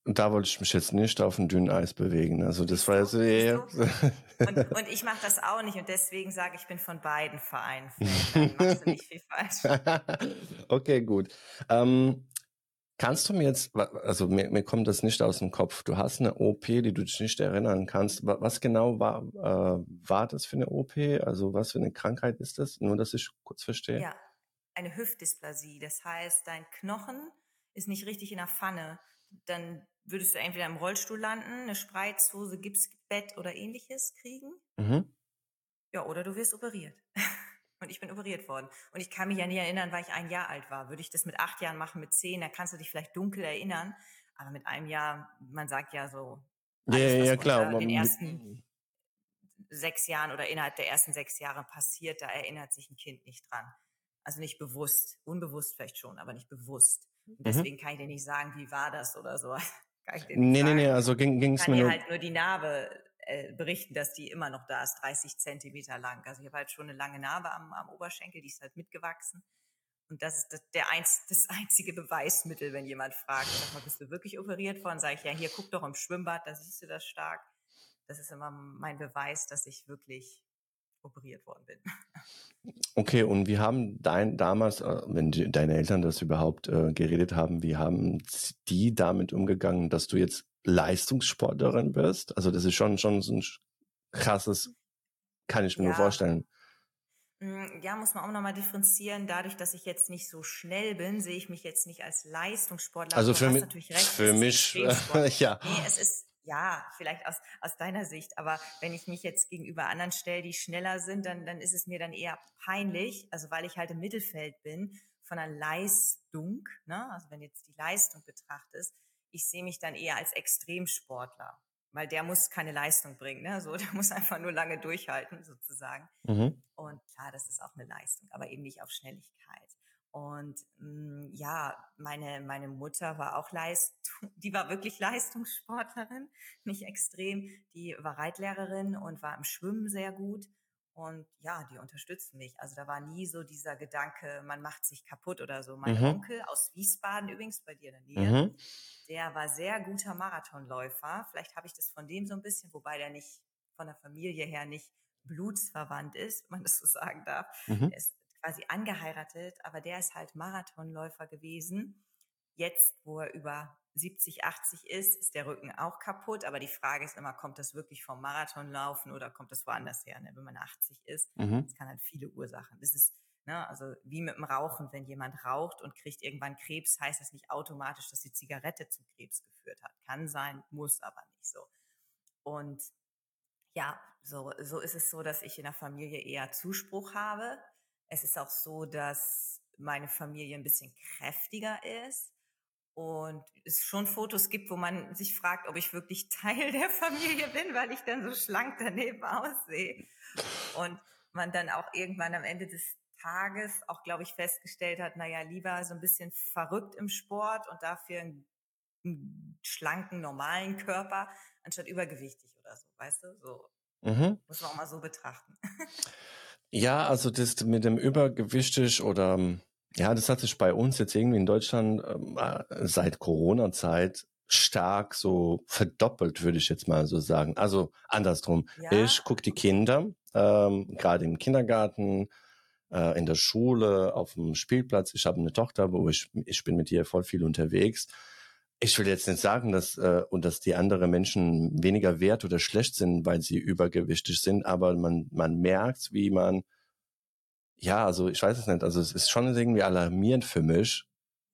Und da wollte ich mich jetzt nicht auf ein dünnes Eis bewegen. Also das war jetzt eher. Und, und, ich mache das auch nicht und deswegen sage ich, bin von beiden Vereinen. Dann machst du nicht viel falsch. okay, gut. Ähm, Kannst du mir jetzt, also mir, mir kommt das nicht aus dem Kopf. Du hast eine OP, die du dich nicht erinnern kannst. Was genau war, äh, war das für eine OP? Also was für eine Krankheit ist das? Nur, dass ich kurz verstehe. Ja, eine Hüftdysplasie. Das heißt, dein Knochen ist nicht richtig in der Pfanne. Dann würdest du entweder im Rollstuhl landen, eine Spreizhose, Gipsbett oder ähnliches kriegen. Mhm. Ja, oder du wirst operiert. Und ich bin operiert worden. Und ich kann mich ja nie erinnern, weil ich ein Jahr alt war. Würde ich das mit acht Jahren machen, mit zehn, da kannst du dich vielleicht dunkel erinnern. Aber mit einem Jahr, man sagt ja so, alles, ja, ja, klar. In den ersten sechs Jahren oder innerhalb der ersten sechs Jahre passiert, da erinnert sich ein Kind nicht dran. Also nicht bewusst, unbewusst vielleicht schon, aber nicht bewusst. Und mhm. deswegen mhm. kann ich dir nicht sagen, wie war das oder so. Kann ich dir nicht nee, sagen. nee, nee, also ging es mir nur... halt nur die Narbe äh, berichten, dass die immer noch da ist, 30 Zentimeter lang. Also ich habe halt schon eine lange Narbe am, am Oberschenkel, die ist halt mitgewachsen. Und das ist das, der einz, das einzige Beweismittel, wenn jemand fragt, sag mal, bist du wirklich operiert worden? Sage ich, ja, hier, guck doch im Schwimmbad, da siehst du das stark. Das ist immer mein Beweis, dass ich wirklich operiert worden bin. Okay, und wie haben dein damals, äh, wenn deine Eltern das überhaupt äh, geredet haben, wie haben die damit umgegangen, dass du jetzt Leistungssportlerin bist. Also das ist schon, schon so ein krasses, kann ich mir ja. nur vorstellen. Mm, ja, muss man auch nochmal differenzieren. Dadurch, dass ich jetzt nicht so schnell bin, sehe ich mich jetzt nicht als Leistungssportler. Also für mich, recht, für mich, ja. Nee, es ist, ja, vielleicht aus, aus deiner Sicht, aber wenn ich mich jetzt gegenüber anderen stelle, die schneller sind, dann, dann ist es mir dann eher peinlich, also weil ich halt im Mittelfeld bin von einer Leistung, ne? also wenn jetzt die Leistung betrachtest, ich sehe mich dann eher als Extremsportler, weil der muss keine Leistung bringen, ne? So, der muss einfach nur lange durchhalten sozusagen. Mhm. Und klar, das ist auch eine Leistung, aber eben nicht auf Schnelligkeit. Und mh, mm, ja, meine, meine Mutter war auch Leistung, die war wirklich Leistungssportlerin, nicht extrem. Die war Reitlehrerin und war im Schwimmen sehr gut. Und ja, die unterstützen mich. Also da war nie so dieser Gedanke, man macht sich kaputt oder so. Mein mhm. Onkel aus Wiesbaden übrigens, bei dir in der Nähe, mhm. der war sehr guter Marathonläufer. Vielleicht habe ich das von dem so ein bisschen, wobei der nicht von der Familie her nicht blutsverwandt ist, wenn man das so sagen darf. Mhm. Er ist quasi angeheiratet, aber der ist halt Marathonläufer gewesen. Jetzt, wo er über 70, 80 ist, ist der Rücken auch kaputt. Aber die Frage ist immer, kommt das wirklich vom Marathonlaufen oder kommt das woanders her, ne? wenn man 80 ist? Mhm. Das kann halt viele Ursachen. Das ist, ne, also wie mit dem Rauchen. Wenn jemand raucht und kriegt irgendwann Krebs, heißt das nicht automatisch, dass die Zigarette zu Krebs geführt hat. Kann sein, muss aber nicht so. Und ja, so, so ist es so, dass ich in der Familie eher Zuspruch habe. Es ist auch so, dass meine Familie ein bisschen kräftiger ist und es schon Fotos gibt, wo man sich fragt, ob ich wirklich Teil der Familie bin, weil ich dann so schlank daneben aussehe. Und man dann auch irgendwann am Ende des Tages auch, glaube ich, festgestellt hat, naja, lieber so ein bisschen verrückt im Sport und dafür einen, einen schlanken, normalen Körper, anstatt übergewichtig oder so, weißt du? So mhm. muss man auch mal so betrachten. Ja, also das mit dem übergewichtig oder ähm, ja, das hat sich bei uns jetzt irgendwie in Deutschland ähm, äh, seit Corona-Zeit stark so verdoppelt, würde ich jetzt mal so sagen. Also andersrum. Ja. Ich gucke die Kinder, ähm, gerade im Kindergarten, äh, in der Schule, auf dem Spielplatz. Ich habe eine Tochter, wo ich, ich bin mit ihr voll viel unterwegs. Ich will jetzt nicht sagen, dass äh, und dass die anderen Menschen weniger wert oder schlecht sind, weil sie übergewichtig sind, aber man man merkt, wie man ja, also ich weiß es nicht, also es ist schon irgendwie alarmierend für mich.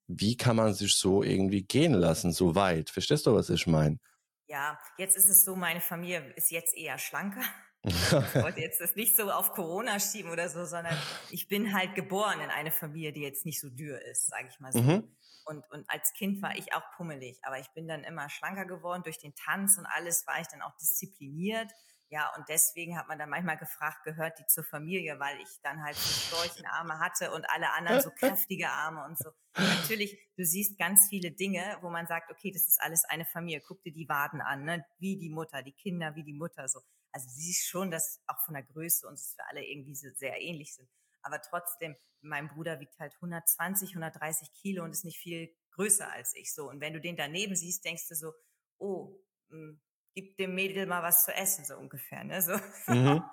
Wie kann man sich so irgendwie gehen lassen, so weit? Verstehst du, was ich meine? Ja, jetzt ist es so, meine Familie ist jetzt eher schlanker. ich wollte jetzt das nicht so auf Corona schieben oder so, sondern ich bin halt geboren in eine Familie, die jetzt nicht so dürr ist, sage ich mal so. Mhm. Und, und als Kind war ich auch pummelig, aber ich bin dann immer schlanker geworden. Durch den Tanz und alles war ich dann auch diszipliniert. Ja, und deswegen hat man dann manchmal gefragt, gehört die zur Familie, weil ich dann halt so Storchenarme hatte und alle anderen so kräftige Arme und so. Natürlich, du siehst ganz viele Dinge, wo man sagt, okay, das ist alles eine Familie. Guck dir die Waden an, ne? wie die Mutter, die Kinder, wie die Mutter so. Also du siehst schon, dass auch von der Größe uns für alle irgendwie so sehr ähnlich sind. Aber trotzdem, mein Bruder wiegt halt 120, 130 Kilo und ist nicht viel größer als ich so. Und wenn du den daneben siehst, denkst du so, oh, mh, hm, gib dem Mädel mal was zu essen, so ungefähr. Ne? So. Mhm.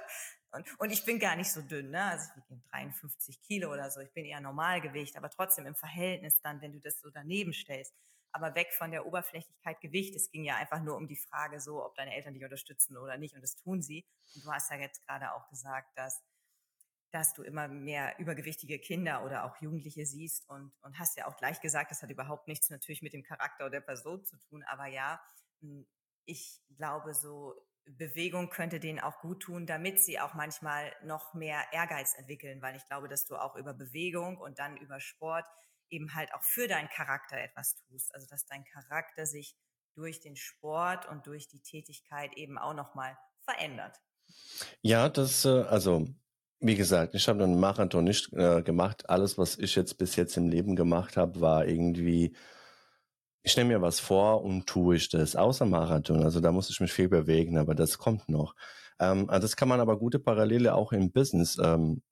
und, und ich bin gar nicht so dünn, ne? Also ich wiege 53 Kilo oder so. Ich bin eher Normalgewicht, aber trotzdem im Verhältnis dann, wenn du das so daneben stellst. Aber weg von der Oberflächlichkeit Gewicht. Es ging ja einfach nur um die Frage so, ob deine Eltern dich unterstützen oder nicht. Und das tun sie. Und du hast ja jetzt gerade auch gesagt, dass dass du immer mehr übergewichtige Kinder oder auch Jugendliche siehst und, und hast ja auch gleich gesagt, das hat überhaupt nichts natürlich mit dem Charakter der Person zu tun, aber ja, ich glaube, so Bewegung könnte denen auch gut tun, damit sie auch manchmal noch mehr Ehrgeiz entwickeln, weil ich glaube, dass du auch über Bewegung und dann über Sport eben halt auch für deinen Charakter etwas tust. Also dass dein Charakter sich durch den Sport und durch die Tätigkeit eben auch nochmal verändert. Ja, das, äh, also wie gesagt, ich habe einen Marathon nicht äh, gemacht. Alles, was ich jetzt bis jetzt im Leben gemacht habe, war irgendwie ich nehme mir was vor und tue ich das, außer Marathon. Also da muss ich mich viel bewegen, aber das kommt noch. Ähm, also das kann man aber gute Parallele auch im Business. Ähm,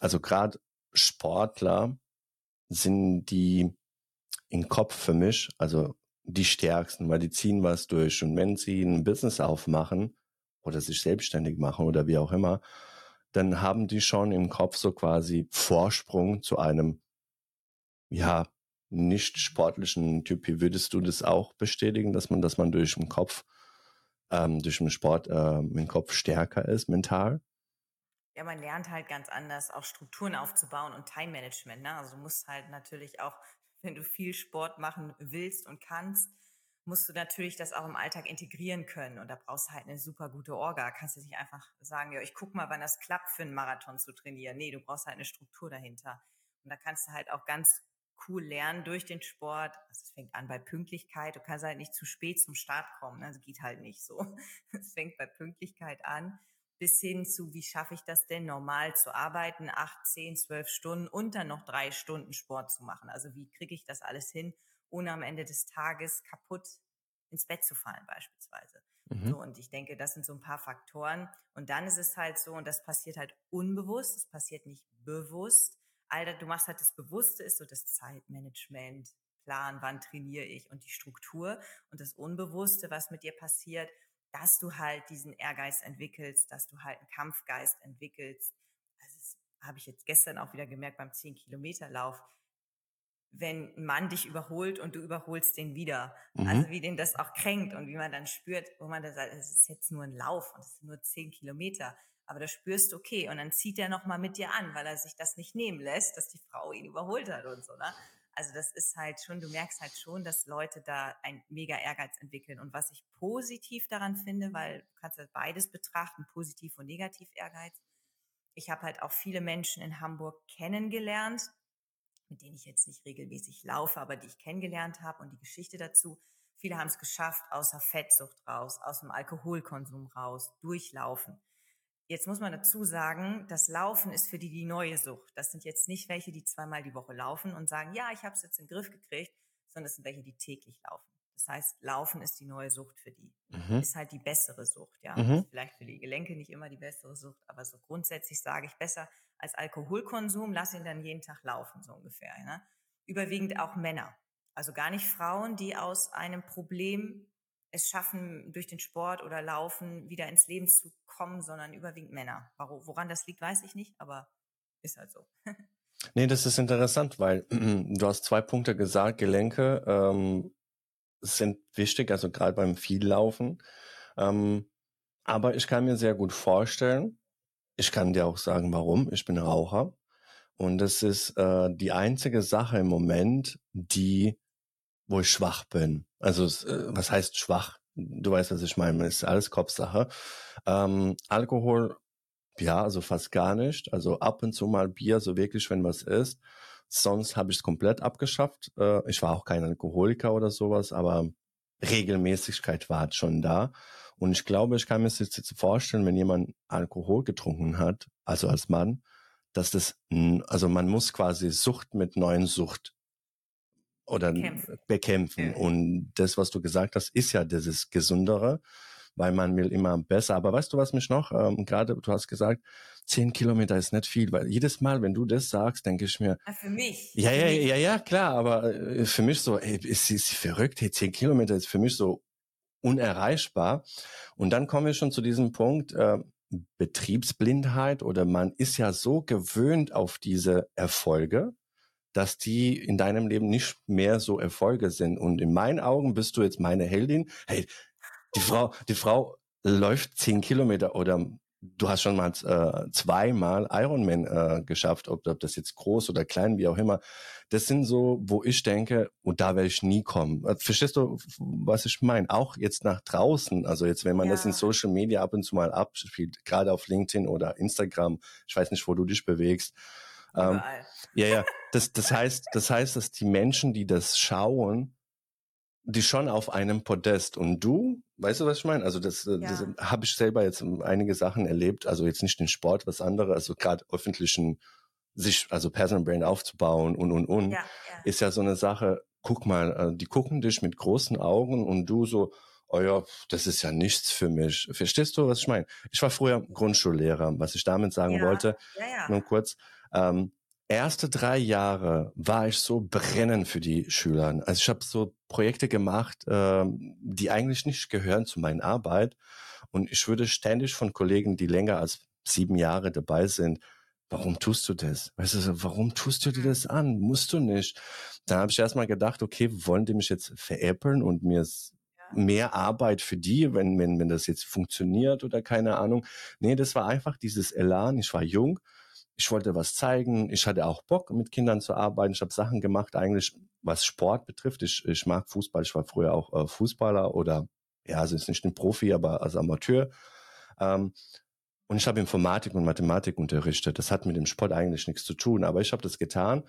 also gerade Sportler sind die im Kopf für mich, also die stärksten, weil die ziehen was durch. Und wenn sie ein Business aufmachen oder sich selbstständig machen oder wie auch immer, dann haben die schon im Kopf so quasi Vorsprung zu einem, ja, nicht sportlichen Typ, wie würdest du das auch bestätigen, dass man, dass man durch den Kopf, ähm, durch den Sport äh, im Kopf stärker ist, mental? Ja, man lernt halt ganz anders, auch Strukturen aufzubauen und Time-Management. Ne? Also du musst halt natürlich auch, wenn du viel Sport machen willst und kannst, musst du natürlich das auch im Alltag integrieren können. Und da brauchst du halt eine super gute Orga. Kannst du nicht einfach sagen, ja, ich guck mal, wann das klappt, für einen Marathon zu trainieren. Nee, du brauchst halt eine Struktur dahinter. Und da kannst du halt auch ganz cool lernen durch den Sport. Also es fängt an bei Pünktlichkeit. Du kannst halt nicht zu spät zum Start kommen. Ne? Das geht halt nicht so. Es fängt bei Pünktlichkeit an. bis hin zu, wie schaffe ich das denn normal zu arbeiten, acht, zehn, zwölf Stunden und dann noch drei Stunden Sport zu machen. Also wie kriege ich das alles hin, ohne am Ende des Tages kaputt ins Bett zu fallen beispielsweise. Mhm. So, und ich denke, das sind so ein paar Faktoren. Und dann ist es halt so, und das passiert halt unbewusst, es passiert nicht bewusst. Alter, du machst halt das Bewusste ist so das Zeitmanagement, Plan, wann trainiere ich und die Struktur. Und das Unbewusste, was mit dir passiert, dass du halt diesen Ehrgeiz entwickelst, dass du halt einen Kampfgeist entwickelst. Das habe ich jetzt gestern auch wieder gemerkt beim 10-Kilometer-Lauf. Wenn ein Mann dich überholt und du überholst den wieder. Mhm. Also wie den das auch kränkt und wie man dann spürt, wo man dann sagt, es ist jetzt nur ein Lauf und es sind nur 10 Kilometer. Aber da spürst du, okay, und dann zieht er nochmal mit dir an, weil er sich das nicht nehmen lässt, dass die Frau ihn überholt hat und so, ne? Also das ist halt schon, du merkst halt schon, dass Leute da ein mega Ehrgeiz entwickeln. Und was ich positiv daran finde, weil du kannst halt beides betrachten, positiv und negativ Ehrgeiz. Ich habe halt auch viele Menschen in Hamburg kennengelernt, mit denen ich jetzt nicht regelmäßig laufe, aber die ich kennengelernt habe und die Geschichte dazu. Viele haben es geschafft, außer Fettsucht raus, aus dem Alkoholkonsum raus, durchlaufen. Jetzt muss man dazu sagen, das Laufen ist für die die neue Sucht. Das sind jetzt nicht welche, die zweimal die Woche laufen und sagen, ja, ich habe es jetzt in den Griff gekriegt, sondern das sind welche, die täglich laufen. Das heißt, Laufen ist die neue Sucht für die. Mhm. Ist halt die bessere Sucht, ja. Mhm. Vielleicht für die Gelenke nicht immer die bessere Sucht, aber so grundsätzlich sage ich besser als Alkoholkonsum, lass ihn dann jeden Tag laufen, so ungefähr. Ne? Überwiegend auch Männer. Also gar nicht Frauen, die aus einem Problem es schaffen, durch den Sport oder Laufen wieder ins Leben zu kommen, sondern überwiegend Männer. Woran das liegt, weiß ich nicht, aber ist halt so. nee, das ist interessant, weil du hast zwei Punkte gesagt, Gelenke ähm, sind wichtig, also gerade beim Viellaufen. Ähm, aber ich kann mir sehr gut vorstellen, ich kann dir auch sagen, warum. Ich bin Raucher. Und das ist äh, die einzige Sache im Moment, die wo ich schwach bin. Also äh, was heißt schwach? Du weißt, was ich meine. Ist alles Kopfsache. Ähm, Alkohol, ja, also fast gar nicht. Also ab und zu mal Bier, so wirklich, wenn was ist. Sonst habe ich es komplett abgeschafft. Äh, ich war auch kein Alkoholiker oder sowas, aber Regelmäßigkeit war halt schon da. Und ich glaube, ich kann mir das jetzt vorstellen, wenn jemand Alkohol getrunken hat, also als Mann, dass das, also man muss quasi Sucht mit neuen Sucht oder bekämpfen. bekämpfen. Ja. Und das, was du gesagt hast, ist ja dieses Gesundere, weil man will immer besser. Aber weißt du, was mich noch, ähm, gerade du hast gesagt, zehn Kilometer ist nicht viel, weil jedes Mal, wenn du das sagst, denke ich mir. Ja, für mich. Ja, ja, ja, ja, klar, aber äh, für mich so, ey, ist sie verrückt? Hey, zehn Kilometer ist für mich so unerreichbar. Und dann kommen wir schon zu diesem Punkt, äh, Betriebsblindheit oder man ist ja so gewöhnt auf diese Erfolge, dass die in deinem Leben nicht mehr so Erfolge sind. Und in meinen Augen bist du jetzt meine Heldin. Hey, die Frau, die Frau läuft zehn Kilometer oder du hast schon mal äh, zweimal Ironman äh, geschafft, ob, ob das jetzt groß oder klein, wie auch immer. Das sind so, wo ich denke, und da werde ich nie kommen. Äh, verstehst du, was ich meine? Auch jetzt nach draußen, also jetzt, wenn man ja. das in Social Media ab und zu mal abspielt, gerade auf LinkedIn oder Instagram, ich weiß nicht, wo du dich bewegst. Ähm, ja, ja. Das, das heißt, das heißt, dass die Menschen, die das schauen, die schon auf einem Podest und du, weißt du, was ich meine? Also das, ja. das habe ich selber jetzt einige Sachen erlebt, also jetzt nicht den Sport, was andere, also gerade öffentlichen, sich, also Personal Brand aufzubauen und und und, ja, ja. ist ja so eine Sache. Guck mal, äh, die gucken dich mit großen Augen und du so, oh ja, das ist ja nichts für mich. Verstehst du, was ich meine? Ich war früher Grundschullehrer, was ich damit sagen wollte, nur kurz. Ähm, erste drei Jahre war ich so brennend für die Schüler. Also ich habe so Projekte gemacht, äh, die eigentlich nicht gehören zu meiner Arbeit. Und ich würde ständig von Kollegen, die länger als sieben Jahre dabei sind, warum tust du das? Weißt du, warum tust du dir das an? Musst du nicht. Dann habe ich erstmal gedacht, okay, wollen die mich jetzt veräppeln und mir mehr Arbeit für die, wenn, wenn, wenn das jetzt funktioniert oder keine Ahnung. Nee, das war einfach dieses Elan. Ich war jung ich wollte was zeigen. Ich hatte auch Bock, mit Kindern zu arbeiten. Ich habe Sachen gemacht, eigentlich was Sport betrifft. Ich, ich mag Fußball. Ich war früher auch äh, Fußballer oder ja, also ist nicht ein Profi, aber als Amateur. Ähm, und ich habe Informatik und Mathematik unterrichtet. Das hat mit dem Sport eigentlich nichts zu tun, aber ich habe das getan.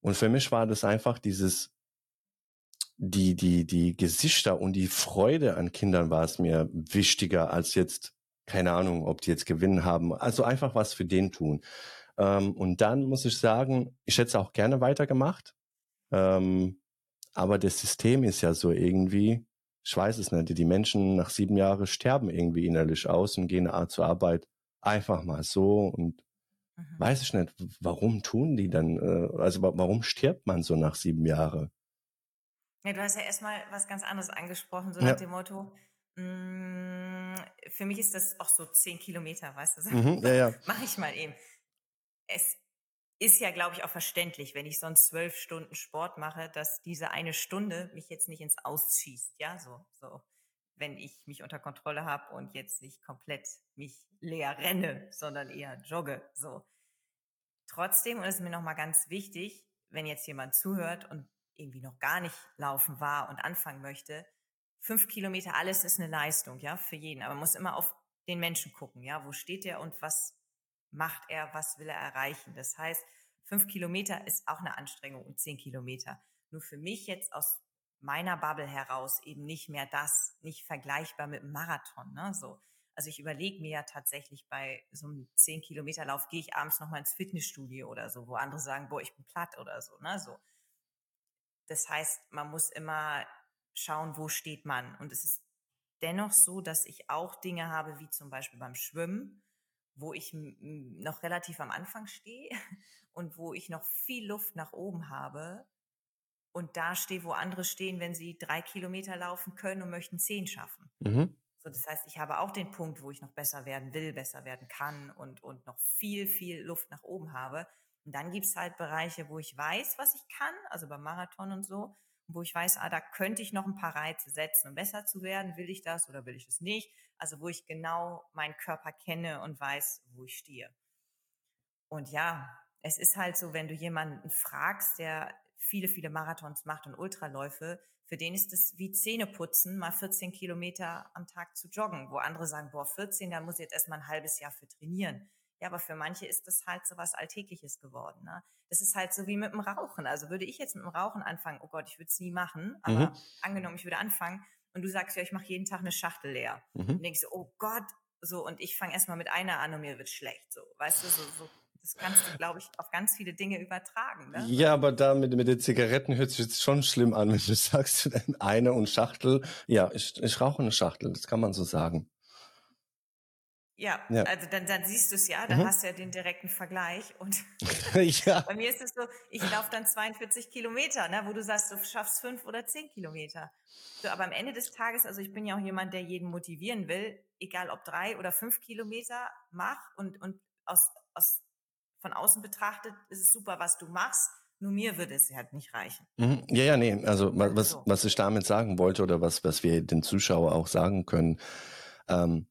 Und für mich war das einfach dieses, die, die, die Gesichter und die Freude an Kindern war es mir wichtiger als jetzt keine Ahnung, ob die jetzt Gewinn haben. Also einfach was für den tun. Ähm, und dann muss ich sagen, ich hätte es auch gerne weitergemacht. Ähm, aber das System ist ja so irgendwie, ich weiß es nicht, die Menschen nach sieben Jahren sterben irgendwie innerlich aus und gehen zur Arbeit einfach mal so und mhm. weiß ich nicht, warum tun die dann, äh, also warum stirbt man so nach sieben Jahren? Ja, du hast ja erstmal was ganz anderes angesprochen, so nach ja. dem Motto, für mich ist das auch so zehn Kilometer, weißt du? Mhm, ja, ja. Mach ich mal eben. Es ist ja, glaube ich, auch verständlich, wenn ich sonst zwölf Stunden Sport mache, dass diese eine Stunde mich jetzt nicht ins Ausschießt, ja, so, so, wenn ich mich unter Kontrolle habe und jetzt nicht komplett mich leer renne, sondern eher jogge, so. Trotzdem, und das ist mir nochmal ganz wichtig, wenn jetzt jemand zuhört und irgendwie noch gar nicht laufen war und anfangen möchte, fünf Kilometer, alles ist eine Leistung, ja, für jeden. Aber man muss immer auf den Menschen gucken, ja, wo steht er und was macht er, was will er erreichen. Das heißt, fünf Kilometer ist auch eine Anstrengung und zehn Kilometer. Nur für mich jetzt aus meiner Bubble heraus eben nicht mehr das, nicht vergleichbar mit einem Marathon, ne, so. Also ich überlege mir ja tatsächlich bei so einem zehn Kilometer Lauf gehe ich abends noch mal ins Fitnessstudio oder so, wo andere sagen, boah, ich bin platt oder so, ne, so. Das heißt, man muss immer schauen, wo steht man. Und es ist dennoch so, dass ich auch Dinge habe, wie zum Beispiel beim Schwimmen, wo ich noch relativ am Anfang stehe und wo ich noch viel Luft nach oben habe und da stehe, wo andere stehen, wenn sie drei Kilometer laufen können und möchten zehn schaffen. Mhm. So, das heißt, ich habe auch den Punkt, wo ich noch besser werden will, besser werden kann und, und noch viel, viel Luft nach oben habe. Und dann gibt's halt Bereiche, wo ich weiß, was ich kann, also beim Marathon und so, wo ich weiß, ah, da könnte ich noch ein paar Reize setzen, um besser zu werden. Will ich das oder will ich es nicht? Also wo ich genau meinen Körper kenne und weiß, wo ich stehe. Und ja, es ist halt so, wenn du jemanden fragst, der viele, viele Marathons macht und Ultraläufe, für den ist es wie Zähneputzen, mal 14 Kilometer am Tag zu joggen, wo andere sagen, boah, 14, da muss ich jetzt erstmal ein halbes Jahr für trainieren. Ja, aber für manche ist das halt so was Alltägliches geworden. Ne? Das ist halt so wie mit dem Rauchen. Also würde ich jetzt mit dem Rauchen anfangen, oh Gott, ich würde es nie machen, aber mhm. angenommen, ich würde anfangen und du sagst ja, ich mache jeden Tag eine Schachtel leer. Mhm. Und denkst du, oh Gott, so und ich fange erstmal mit einer an und mir wird schlecht. So, weißt du, so, so das kannst du, glaube ich, auf ganz viele Dinge übertragen. Ne? Ja, aber da mit, mit den Zigaretten hört sich jetzt schon schlimm an, wenn du sagst, eine und Schachtel. Ja, ich, ich rauche eine Schachtel, das kann man so sagen. Ja, ja, also dann, dann siehst du es ja, dann mhm. hast du ja den direkten Vergleich. Und ja. bei mir ist es so, ich laufe dann 42 Kilometer, ne, wo du sagst, du schaffst fünf oder zehn Kilometer. So, aber am Ende des Tages, also ich bin ja auch jemand, der jeden motivieren will, egal ob drei oder fünf Kilometer mach und, und aus, aus, von außen betrachtet ist es super, was du machst. Nur mir würde es halt nicht reichen. Mhm. Ja, ja, nee. Also was, so. was ich damit sagen wollte oder was, was wir den Zuschauer auch sagen können, ähm,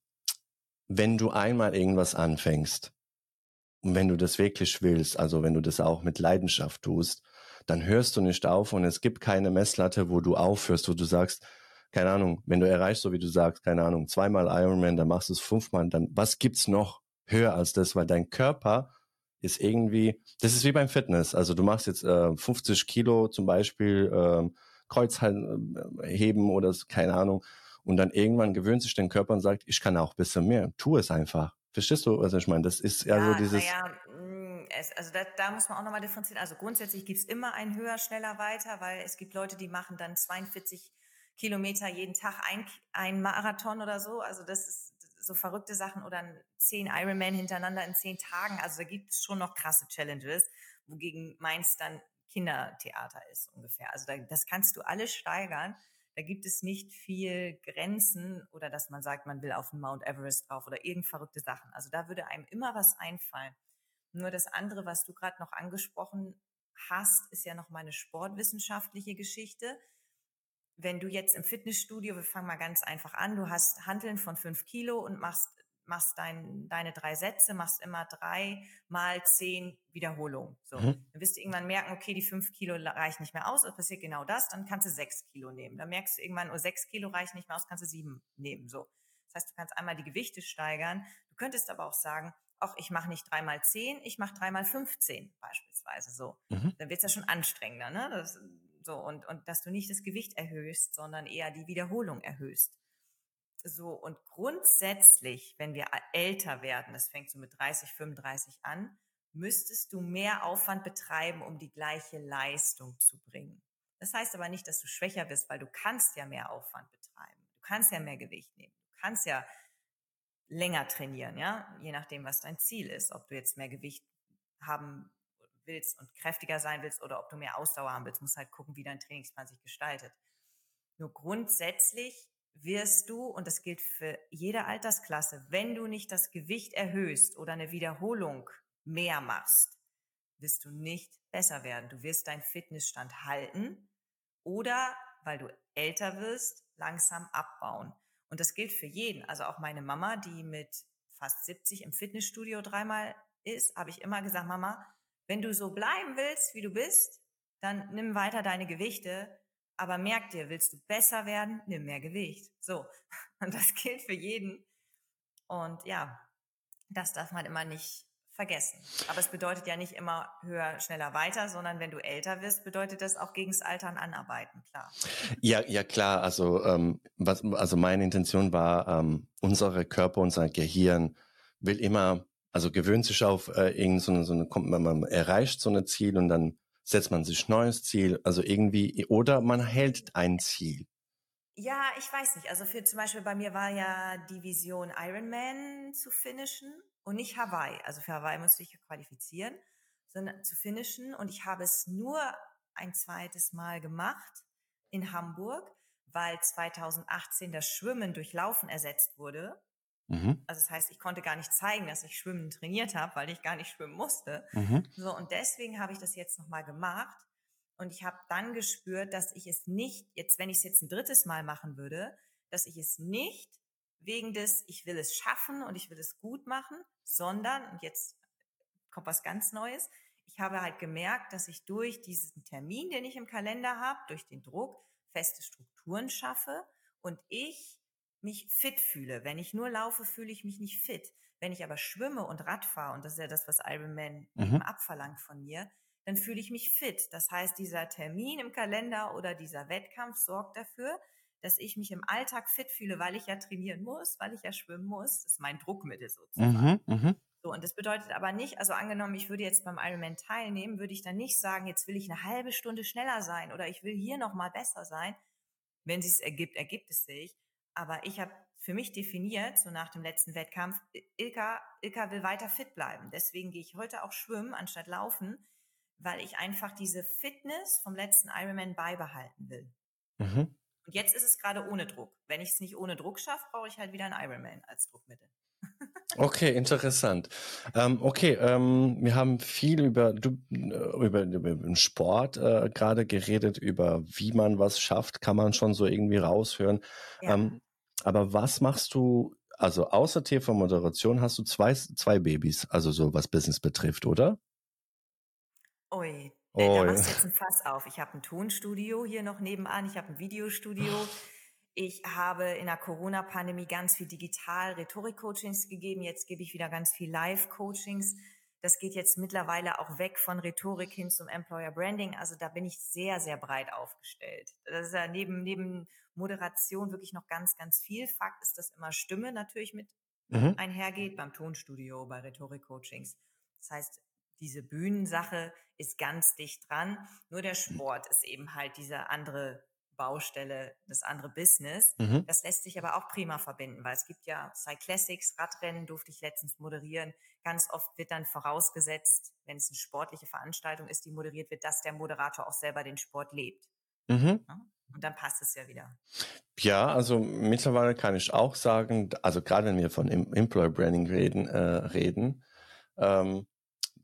wenn du einmal irgendwas anfängst und wenn du das wirklich willst, also wenn du das auch mit Leidenschaft tust, dann hörst du nicht auf und es gibt keine Messlatte, wo du aufhörst, wo du sagst, keine Ahnung, wenn du erreichst, so wie du sagst, keine Ahnung, zweimal Ironman, dann machst du es fünfmal, dann was gibt's noch höher als das, weil dein Körper ist irgendwie, das ist wie beim Fitness, also du machst jetzt äh, 50 Kilo zum Beispiel äh, Kreuzheben oder keine Ahnung und dann irgendwann gewöhnt sich dein Körper und sagt, ich kann auch ein bisschen mehr. Tu es einfach. Verstehst du, was ich meine? Das ist ja, so dieses. Ja, mm, also da, da muss man auch nochmal differenzieren. Also grundsätzlich gibt's immer ein höher, schneller, weiter, weil es gibt Leute, die machen dann 42 Kilometer jeden Tag ein, ein Marathon oder so. Also das ist so verrückte Sachen oder 10 Ironman hintereinander in 10 Tagen. Also da gibt's schon noch krasse Challenges, wogegen meins dann Kindertheater ist ungefähr. Also da, das kannst du alles steigern. Da gibt es nicht viel Grenzen oder dass man sagt, man will auf den Mount Everest drauf oder irgend verrückte Sachen. Also da würde einem immer was einfallen. Nur das andere, was du gerade noch angesprochen hast, ist ja noch mal eine sportwissenschaftliche Geschichte. Wenn du jetzt im Fitnessstudio, wir fangen mal ganz einfach an, du hast Handeln von fünf Kilo und machst machst dein, deine drei Sätze, machst immer drei mal zehn Wiederholungen. So. Mhm. Dann wirst du irgendwann merken, okay, die fünf Kilo reichen nicht mehr aus, es passiert genau das, dann kannst du sechs Kilo nehmen. Dann merkst du irgendwann, oh, sechs Kilo reichen nicht mehr aus, kannst du sieben nehmen. So. Das heißt, du kannst einmal die Gewichte steigern. Du könntest aber auch sagen, auch ich mache nicht dreimal zehn, ich mache dreimal fünfzehn beispielsweise so. Mhm. Dann wird's ja schon anstrengender, ne? Das, so, und, und dass du nicht das Gewicht erhöhst, sondern eher die Wiederholung erhöhst. So, und grundsätzlich, wenn wir älter werden, das fängt so mit 30, 35 an, müsstest du mehr Aufwand betreiben, um die gleiche Leistung zu bringen. Das heißt aber nicht, dass du schwächer bist, weil du kannst ja mehr Aufwand betreiben. Du kannst ja mehr Gewicht nehmen. Du kannst ja länger trainieren, ja, je nachdem, was dein Ziel ist. Ob du jetzt mehr Gewicht haben willst und kräftiger sein willst oder ob du mehr Ausdauer haben willst, musst halt gucken, wie dein Trainingsplan sich gestaltet. Nur grundsätzlich wirst du, und das gilt für jede Altersklasse, wenn du nicht das Gewicht erhöhst oder eine Wiederholung mehr machst, wirst du nicht besser werden. Du wirst deinen Fitnessstand halten oder, weil du älter wirst, langsam abbauen. Und das gilt für jeden. Also auch meine Mama, die mit fast 70 im Fitnessstudio dreimal ist, habe ich immer gesagt, Mama, wenn du so bleiben willst, wie du bist, dann nimm weiter deine Gewichte. Aber merk dir, willst du besser werden, nimm mehr Gewicht. So. Und das gilt für jeden. Und ja, das darf man immer nicht vergessen. Aber es bedeutet ja nicht immer höher, schneller, weiter, sondern wenn du älter wirst, bedeutet das auch gegens Altern anarbeiten, klar. Ja, ja klar. Also ähm, was, also meine Intention war, ähm, unsere Körper, unser Gehirn will immer, also gewöhnt sich auf äh, irgend so eine, so eine, kommt man, man erreicht so ein Ziel und dann setzt man sich neues Ziel, also irgendwie oder man hält ein Ziel. Ja, ich weiß nicht. Also für zum Beispiel bei mir war ja die Vision Ironman zu finishen und nicht Hawaii. Also für Hawaii musste ich qualifizieren, sondern zu finishen. Und ich habe es nur ein zweites Mal gemacht in Hamburg, weil 2018 das Schwimmen durch Laufen ersetzt wurde. Mhm. Also das heißt, ich konnte gar nicht zeigen, dass ich Schwimmen trainiert habe, weil ich gar nicht schwimmen musste. Mhm. So und deswegen habe ich das jetzt nochmal gemacht und ich habe dann gespürt, dass ich es nicht jetzt, wenn ich es jetzt ein drittes Mal machen würde, dass ich es nicht wegen des, ich will es schaffen und ich will es gut machen, sondern, und jetzt kommt was ganz Neues, ich habe halt gemerkt, dass ich durch diesen Termin, den ich im Kalender habe, durch den Druck, feste Strukturen schaffe und ich mich fit fühle. Wenn ich nur laufe, fühle ich mich nicht fit. Wenn ich aber schwimme und Rad fahre, und das ist ja das, was Ironman mhm. abverlangt von mir, dann fühle ich mich fit. Das heißt, dieser Termin im Kalender oder dieser Wettkampf sorgt dafür, dass ich mich im Alltag fit fühle, weil ich ja trainieren muss, weil ich ja schwimmen muss. Das ist mein Druckmittel sozusagen. Mhm, mh. So, und das bedeutet aber nicht, also angenommen, ich würde jetzt beim Ironman teilnehmen, würde ich dann nicht sagen, jetzt will ich eine halbe Stunde schneller sein oder ich will hier nochmal besser sein. Wenn es sich ergibt, ergibt es sich. Aber ich habe für mich definiert, so nach dem letzten Wettkampf, Ilka, Ilka will weiter fit bleiben. Deswegen gehe ich heute auch schwimmen anstatt laufen, weil ich einfach diese Fitness vom letzten Ironman beibehalten will. Mhm. Und jetzt ist es gerade ohne Druck. Wenn ich es nicht ohne Druck schaffe, brauche ich halt wieder ein Ironman als Druckmittel. Okay, interessant. Ähm, okay, ähm, wir haben viel über, du, äh, über, über den Sport äh, gerade geredet, über wie man was schafft, kann man schon so irgendwie raushören. Ja. Ähm, aber was machst du, also außer TV-Moderation hast du zwei, zwei Babys, also so was Business betrifft, oder? Ui, oh, da machst du jetzt ein Fass auf. Ich habe ein Tonstudio hier noch nebenan, ich habe ein Videostudio. Ich habe in der Corona-Pandemie ganz viel digital Rhetorik-Coachings gegeben. Jetzt gebe ich wieder ganz viel Live-Coachings. Das geht jetzt mittlerweile auch weg von Rhetorik hin zum Employer Branding. Also da bin ich sehr, sehr breit aufgestellt. Das ist ja neben, neben Moderation wirklich noch ganz, ganz viel. Fakt ist, dass immer Stimme natürlich mit mhm. einhergeht beim Tonstudio, bei Rhetorik-Coachings. Das heißt, diese Bühnensache ist ganz dicht dran. Nur der Sport ist eben halt diese andere Baustelle, das andere Business. Mhm. Das lässt sich aber auch prima verbinden, weil es gibt ja Cyclassics, Radrennen durfte ich letztens moderieren. Ganz oft wird dann vorausgesetzt, wenn es eine sportliche Veranstaltung ist, die moderiert wird, dass der Moderator auch selber den Sport lebt. Mhm. Ja? Und dann passt es ja wieder. Ja, also mittlerweile kann ich auch sagen, also gerade wenn wir von Employer Branding reden, äh, reden ähm,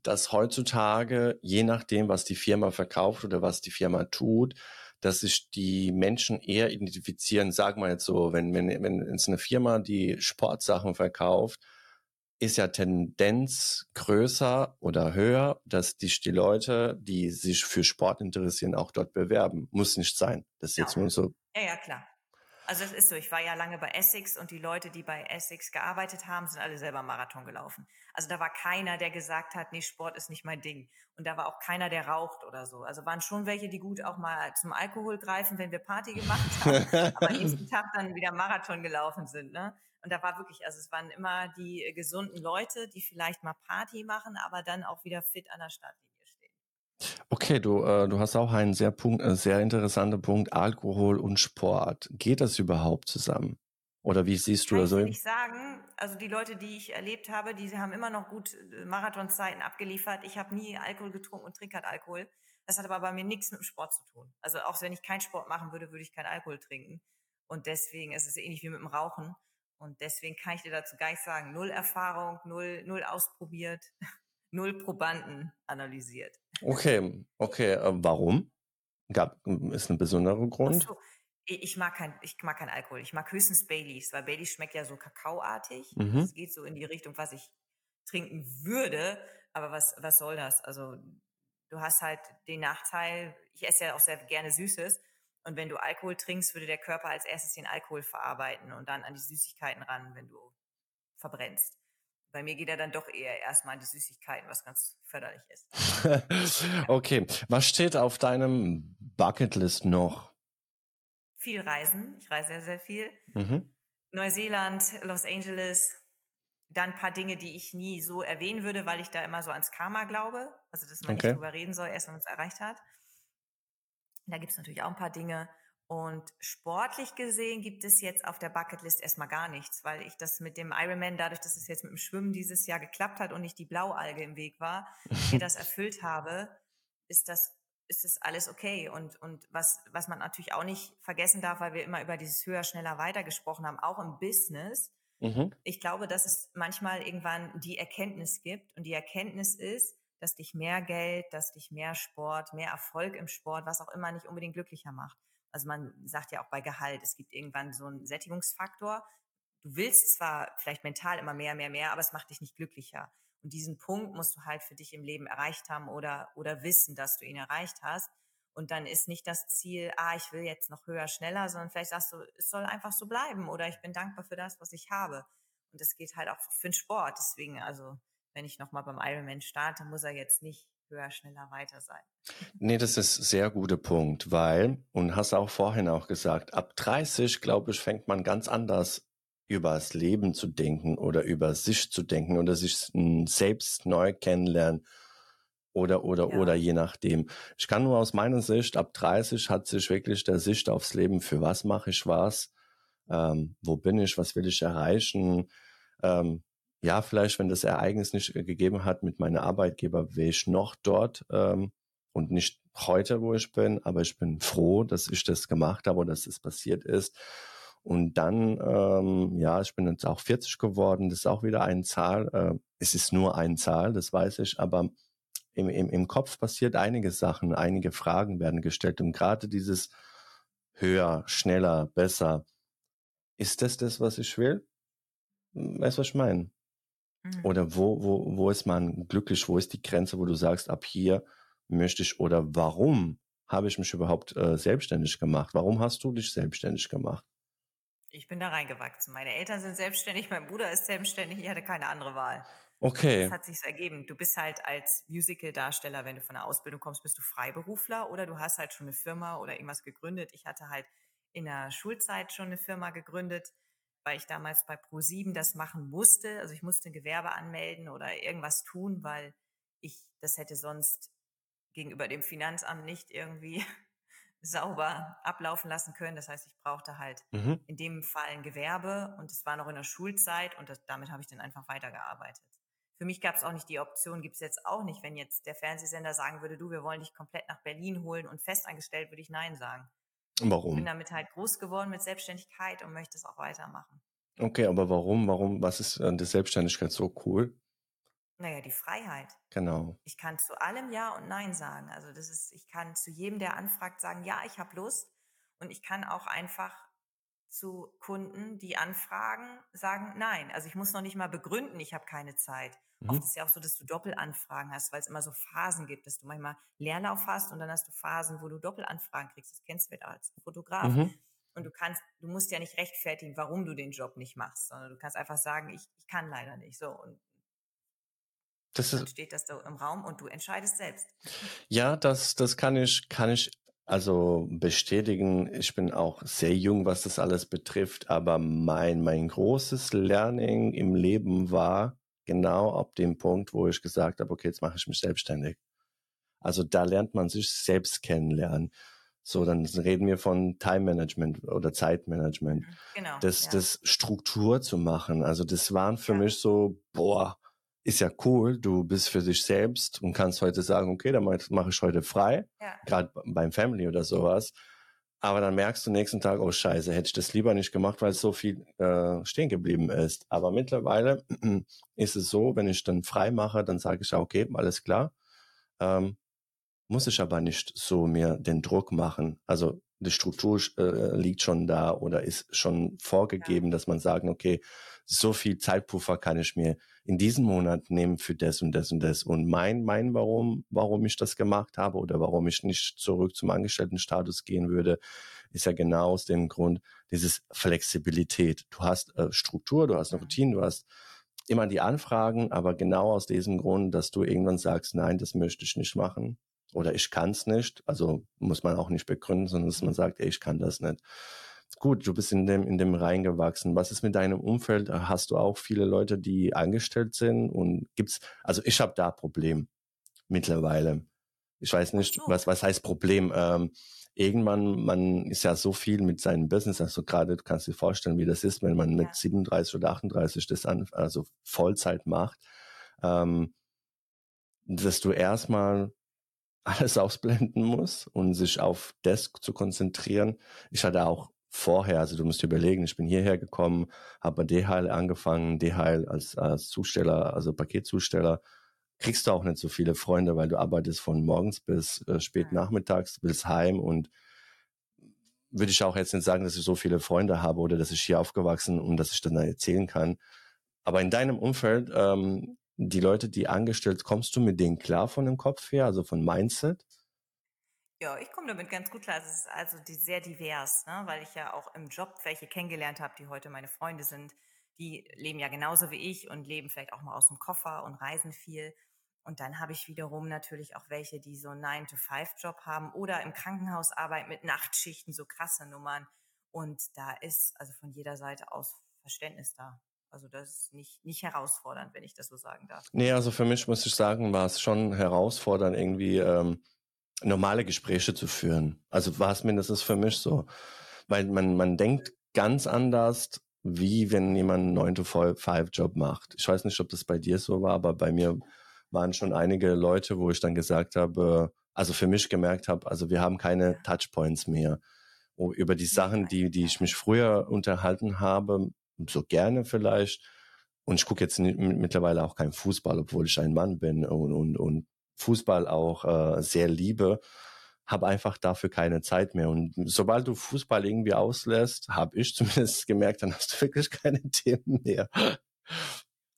dass heutzutage, je nachdem, was die Firma verkauft oder was die Firma tut, dass sich die Menschen eher identifizieren, sagen wir jetzt so, wenn, wenn, wenn es eine Firma, die Sportsachen verkauft, ist ja Tendenz größer oder höher, dass die, die Leute, die sich für Sport interessieren, auch dort bewerben. Muss nicht sein. Das ist jetzt nur so. Ja, ja, klar. Also es ist so, ich war ja lange bei Essex und die Leute, die bei Essex gearbeitet haben, sind alle selber Marathon gelaufen. Also da war keiner, der gesagt hat, nee, Sport ist nicht mein Ding. Und da war auch keiner, der raucht oder so. Also waren schon welche, die gut auch mal zum Alkohol greifen, wenn wir Party gemacht haben, aber nächsten Tag dann wieder Marathon gelaufen sind. Ne? Und da war wirklich, also es waren immer die gesunden Leute, die vielleicht mal Party machen, aber dann auch wieder fit an der Startlinie. Okay, du, äh, du hast auch einen sehr, Punkt, äh, sehr interessanten Punkt, Alkohol und Sport. Geht das überhaupt zusammen? Oder wie siehst du Kann das so? Ich nicht sagen. Also die Leute, die ich erlebt habe, die haben immer noch gut äh, Marathonzeiten abgeliefert. Ich habe nie Alkohol getrunken und trinke halt Alkohol. Das hat aber bei mir nichts mit dem Sport zu tun. Also auch wenn ich keinen Sport machen würde, würde ich keinen Alkohol trinken. Und deswegen ist es ähnlich wie mit dem Rauchen. Und deswegen kann ich dir dazu gar nicht sagen. Null Erfahrung, null, null ausprobiert, null Probanden analysiert. Okay, okay. Äh, warum? Gab, ist ein besonderer Grund? So, ich mag kein, ich mag kein Alkohol. Ich mag höchstens Baileys, weil Baileys schmeckt ja so kakaoartig. Mhm. Es geht so in die Richtung, was ich trinken würde. Aber was, was soll das? Also, du hast halt den Nachteil, ich esse ja auch sehr gerne Süßes. Und wenn du Alkohol trinkst, würde der Körper als erstes den Alkohol verarbeiten und dann an die Süßigkeiten ran, wenn du verbrennst. Bei mir geht er dann doch eher erstmal an die Süßigkeiten, was ganz förderlich ist. okay, was steht auf deinem Bucketlist noch? Viel Reisen. Ich reise sehr, sehr viel. Mhm. Neuseeland, Los Angeles. Dann ein paar Dinge, die ich nie so erwähnen würde, weil ich da immer so ans Karma glaube. Also, dass man Okay. nicht drüber reden soll, erst wenn man es erreicht hat. Da gibt es natürlich auch ein paar Dinge. Und sportlich gesehen gibt es jetzt auf der Bucketlist erstmal gar nichts, weil ich das mit dem Ironman, dadurch, dass es jetzt mit dem Schwimmen dieses Jahr geklappt hat und nicht die Blaualge im Weg war, mir das erfüllt habe, ist das, ist das alles okay. Und, und was, was man natürlich auch nicht vergessen darf, weil wir immer über dieses höher, schneller, weiter gesprochen haben, auch im Business. Mhm. Ich glaube, dass es manchmal irgendwann die Erkenntnis gibt und die Erkenntnis ist, dass dich mehr Geld, dass dich mehr Sport, mehr Erfolg im Sport, was auch immer nicht unbedingt glücklicher macht. Also man sagt ja auch bei Gehalt, es gibt irgendwann so einen Sättigungsfaktor. Du willst zwar vielleicht mental immer mehr, mehr, mehr, aber es macht dich nicht glücklicher. Und diesen Punkt musst du halt für dich im Leben erreicht haben oder, oder wissen, dass du ihn erreicht hast. Und dann ist nicht das Ziel, ah, ich will jetzt noch höher, schneller, sondern vielleicht sagst du, es soll einfach so bleiben oder ich bin dankbar für das, was ich habe. Und das geht halt auch für den Sport. Deswegen, also, wenn ich nochmal beim Ironman starte, muss er jetzt nicht höher, schneller, weiter sein. Nee, das ist ein sehr guter Punkt, weil, und hast auch vorhin auch gesagt, ab 30, glaube ich, fängt man ganz anders über das Leben zu denken oder über sich zu denken oder sich selbst neu kennenlernen oder, oder, Ja. oder je nachdem. Ich kann nur aus meiner Sicht, ab 30 hat sich wirklich der Sicht aufs Leben, für was mache ich was, ähm, wo bin ich, was will ich erreichen, ähm, ja, vielleicht, wenn das Ereignis nicht äh, gegeben hat mit meinem Arbeitgeber, wäre ich noch dort ähm, und nicht heute, wo ich bin, aber ich bin froh, dass ich das gemacht habe dass das passiert ist. Und dann, ähm, ja, ich bin jetzt auch 40 geworden, das ist auch wieder eine Zahl. Äh, es ist nur eine Zahl, das weiß ich, aber im, im, im Kopf passiert einige Sachen, einige Fragen werden gestellt und gerade dieses höher, schneller, besser, ist das das, was ich will? Weißt du, was ich meine? Mhm. Oder wo, wo, wo ist man glücklich? Wo ist die Grenze, wo du sagst, ab hier möchte ich oder warum habe ich mich überhaupt äh, selbstständig gemacht? Warum hast du dich selbstständig gemacht? Ich bin da reingewachsen. Meine Eltern sind selbstständig, mein Bruder ist selbstständig, ich hatte keine andere Wahl. Okay. Das hat sich ergeben. Du bist halt als Musical-Darsteller, wenn du von der Ausbildung kommst, bist du Freiberufler oder du hast halt schon eine Firma oder irgendwas gegründet. Ich hatte halt in der Schulzeit schon eine Firma gegründet, weil ich damals bei Pro7 das machen musste. Also ich musste ein Gewerbe anmelden oder irgendwas tun, weil ich das hätte sonst gegenüber dem Finanzamt nicht irgendwie sauber ablaufen lassen können. Das heißt, ich brauchte halt Mhm. in dem Fall ein Gewerbe und es war noch in der Schulzeit und das, damit habe ich dann einfach weitergearbeitet. Für mich gab es auch nicht die Option, gibt es jetzt auch nicht, wenn jetzt der Fernsehsender sagen würde, du, wir wollen dich komplett nach Berlin holen und festangestellt, würde ich Nein sagen. Ich bin Warum? damit halt groß geworden mit Selbstständigkeit und möchte es auch weitermachen. Okay, aber warum? Warum? Was ist an der Selbstständigkeit so cool? Naja, die Freiheit. Genau. Ich kann zu allem Ja und Nein sagen. Also das ist, ich kann zu jedem, der anfragt, sagen, ja, ich habe Lust. Und ich kann auch einfach zu Kunden, die anfragen, sagen, nein. Also ich muss noch nicht mal begründen, ich habe keine Zeit. Mhm. Oft ist ja auch so, dass du Doppelanfragen hast, weil es immer so Phasen gibt, dass du manchmal Leerlauf hast und dann hast du Phasen, wo du Doppelanfragen kriegst. Das kennst du als Fotograf. Mhm. Und du kannst, du musst ja nicht rechtfertigen, warum du den Job nicht machst, sondern du kannst einfach sagen, ich, ich kann leider nicht. So und das dann steht das da im Raum und du entscheidest selbst. Ja, das, das kann ich, kann ich also bestätigen. Ich bin auch sehr jung, was das alles betrifft, aber mein, mein großes Learning im Leben war genau ab dem Punkt, wo ich gesagt habe, okay, jetzt mache ich mich selbstständig. Also da lernt man sich selbst kennenlernen. So, dann reden wir von Time Management oder Zeitmanagement. Mhm, genau. Das, ja. das Struktur zu machen. Also das waren für ja. mich so, boah, ist ja cool, du bist für dich selbst und kannst heute sagen, okay, dann mache ich heute frei, ja. gerade beim Family oder sowas. Aber dann merkst du nächsten Tag, oh scheiße, hätte ich das lieber nicht gemacht, weil so viel äh, stehen geblieben ist. Aber mittlerweile ist es so, wenn ich dann frei mache, dann sage ich, okay, alles klar. Ähm, muss ich aber nicht so mir den Druck machen. Also die Struktur äh, liegt schon da oder ist schon vorgegeben, ja. dass man sagt, okay, so viel Zeitpuffer kann ich mir in diesem Monat nehmen für das und das und das. Und mein, mein, warum, warum ich das gemacht habe oder warum ich nicht zurück zum Angestelltenstatus gehen würde, ist ja genau aus dem Grund, dieses Flexibilität. Du hast äh, Struktur, du hast eine Routine, du hast immer die Anfragen, aber genau aus diesem Grund, dass du irgendwann sagst, nein, das möchte ich nicht machen oder ich kann es nicht. Also muss man auch nicht begründen, sondern dass man sagt, ey, ich kann das nicht. Gut, du bist in dem, in dem reingewachsen. Was ist mit deinem Umfeld? Hast du auch viele Leute, die angestellt sind? Und gibt's, also ich habe da Problem mittlerweile. Ich weiß nicht, so. was, was heißt Problem? Ähm, irgendwann, man ist ja so viel mit seinem Business, also gerade, du kannst dir vorstellen, wie das ist, wenn man mit ja. 37 oder 38 das an, also Vollzeit macht, ähm, dass du erstmal alles ausblenden muss und sich auf Desk zu konzentrieren. Ich hatte auch vorher, also du musst dir überlegen, ich bin hierher gekommen, habe bei DHL angefangen, DHL als, als Zusteller, also Paketzusteller, kriegst du auch nicht so viele Freunde, weil du arbeitest von morgens bis äh, spät nachmittags, willst heim und würde ich auch jetzt nicht sagen, dass ich so viele Freunde habe oder dass ich hier aufgewachsen und dass ich dann erzählen kann. Aber in deinem Umfeld ähm, die Leute, die angestellt, kommst du mit denen klar von dem Kopf her, also von Mindset? Ja, ich komme damit ganz gut klar. Es ist also die, sehr divers, ne? weil ich ja auch im Job welche kennengelernt habe, die heute meine Freunde sind. Die leben ja genauso wie ich und leben vielleicht auch mal aus dem Koffer und reisen viel. Und dann habe ich wiederum natürlich auch welche, die so einen 9-to-5-Job haben oder im Krankenhaus arbeiten mit Nachtschichten, so krasse Nummern. Und da ist also von jeder Seite aus Verständnis da. Also das ist nicht, nicht herausfordernd, wenn ich das so sagen darf. Nee, also für mich muss ich sagen, war es schon herausfordernd, irgendwie ähm, normale Gespräche zu führen. Also war es mindestens für mich so. Weil man, man denkt ganz anders, wie wenn jemand einen 9-to-5-Job macht. Ich weiß nicht, ob das bei dir so war, aber bei mir waren schon einige Leute, wo ich dann gesagt habe, also für mich gemerkt habe, also wir haben keine Touchpoints mehr. Über die Sachen, die, die ich mich früher unterhalten habe, so gerne vielleicht. Und ich gucke jetzt mittlerweile auch keinen Fußball, obwohl ich ein Mann bin und, und, und Fußball auch äh, sehr liebe, habe einfach dafür keine Zeit mehr. Und sobald du Fußball irgendwie auslässt, habe ich zumindest gemerkt, dann hast du wirklich keine Themen mehr.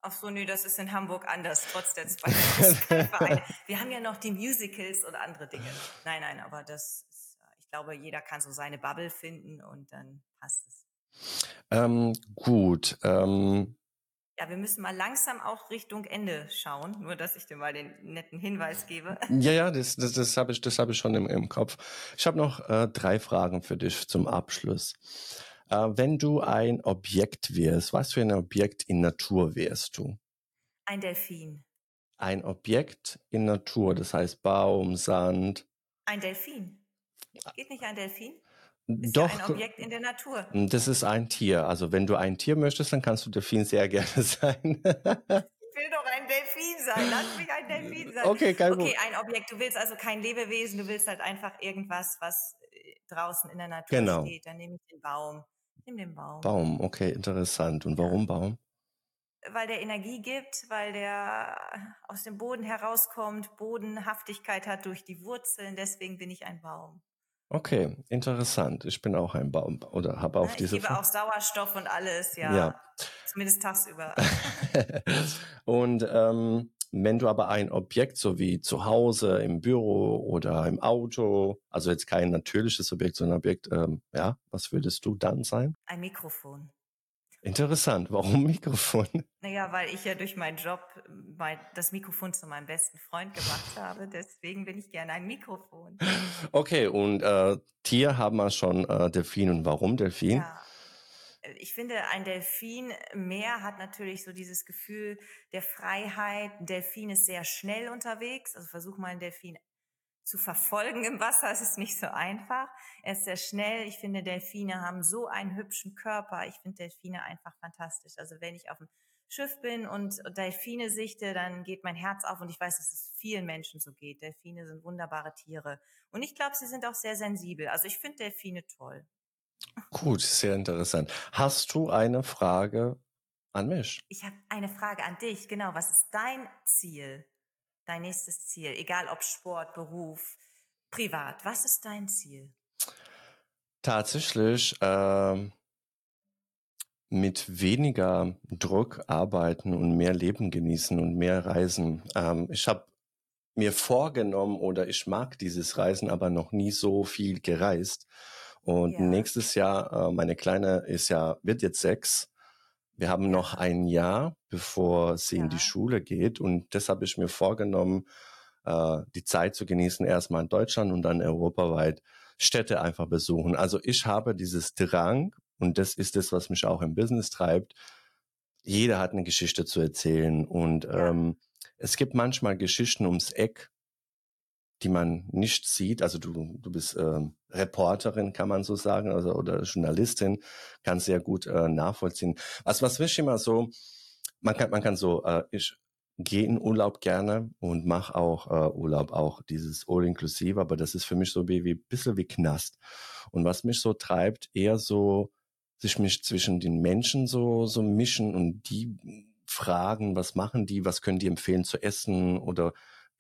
Ach so, nö, das ist in Hamburg anders, trotz der zwei. Wir haben ja noch die Musicals und andere Dinge. Nein, nein, aber das ist, ich glaube, jeder kann so seine Bubble finden und dann passt es. Ähm, gut. Ähm, ja, wir müssen mal langsam auch Richtung Ende schauen, nur dass ich dir mal den netten Hinweis gebe. Ja, ja, das, das, das habe ich, das hab ich schon im, im Kopf. Ich habe noch äh, drei Fragen für dich zum Abschluss. Äh, wenn du ein Objekt wärst, was für ein Objekt in Natur wärst du? Ein Delfin. Ein Objekt in Natur, das heißt Baum, Sand. Ein Delfin. Geht nicht ein Delfin? Ist Doch, ja ein Objekt in der Natur. Das ist ein Tier. Also wenn du ein Tier möchtest, dann kannst du Delfin sehr gerne sein. ich will doch ein Delfin sein. Lass mich ein Delfin sein. Okay, kein Okay, ein Objekt. Du willst also kein Lebewesen. Du willst halt einfach irgendwas, was äh, draußen in der Natur genau. steht. Dann nehme ich den Baum. Nimm den Baum. Baum, okay, interessant. Und warum Baum? Weil der Energie gibt, weil der aus dem Boden herauskommt, Bodenhaftigkeit hat durch die Wurzeln. Deswegen bin ich ein Baum. Okay, interessant. Ich bin auch ein Baum oder habe auch ich diese. Ich gebe auch Sauerstoff und alles, ja. ja. Zumindest tagsüber. und ähm, wenn du aber ein Objekt so wie zu Hause, im Büro oder im Auto, also jetzt kein natürliches Objekt, sondern ein Objekt, ähm, ja, was würdest du dann sein? Ein Mikrofon. Interessant. Warum Mikrofon? Naja, weil ich ja durch meinen Job mein, das Mikrofon zu meinem besten Freund gemacht habe. Deswegen bin ich gerne ein Mikrofon. Okay, und äh, Tier haben wir schon äh, Delfin. Und warum Delfin? Ja. Ich finde, ein Delfin mehr hat natürlich so dieses Gefühl der Freiheit. Ein Delfin ist sehr schnell unterwegs. Also versuch mal einen Delfin zu verfolgen im Wasser. Es ist nicht so einfach. Er ist sehr schnell. Ich finde, Delfine haben so einen hübschen Körper. Ich finde Delfine einfach fantastisch. Also wenn ich auf dem Schiff bin und Delfine sichte, dann geht mein Herz auf und ich weiß, dass es vielen Menschen so geht. Delfine sind wunderbare Tiere. Und ich glaube, sie sind auch sehr sensibel. Also ich finde Delfine toll. Gut, sehr interessant. Hast du eine Frage an mich? Ich habe eine Frage an dich. Genau, was ist dein Ziel? Dein nächstes Ziel? Egal ob Sport, Beruf, privat. Was ist dein Ziel? Tatsächlich ähm, mit weniger Druck arbeiten und mehr Leben genießen und mehr reisen. Ähm, ich habe mir vorgenommen oder ich mag dieses Reisen, aber noch nie so viel gereist. Und ja. nächstes Jahr, äh, meine Kleine ist ja, wird jetzt sechs. Wir haben noch ein Jahr, bevor sie ja. in die Schule geht. Und das habe ich mir vorgenommen, äh, die Zeit zu genießen, erstmal in Deutschland und dann europaweit Städte einfach besuchen. Also ich habe dieses Drang und das ist es, was mich auch im Business treibt. Jeder hat eine Geschichte zu erzählen und ähm, es gibt manchmal Geschichten ums Eck, die man nicht sieht. Also du, du bist ähm, Reporterin, kann man so sagen, also, oder Journalistin, kann sehr gut äh, nachvollziehen. Also was mich immer so, man kann, man kann so, äh, ich gehe in Urlaub gerne und mache auch äh, Urlaub, auch dieses All-Inclusive, aber das ist für mich so wie, wie bisschen wie Knast. Und was mich so treibt, eher so sich mich zwischen den Menschen so, so mischen und die fragen, was machen die, was können die empfehlen zu essen oder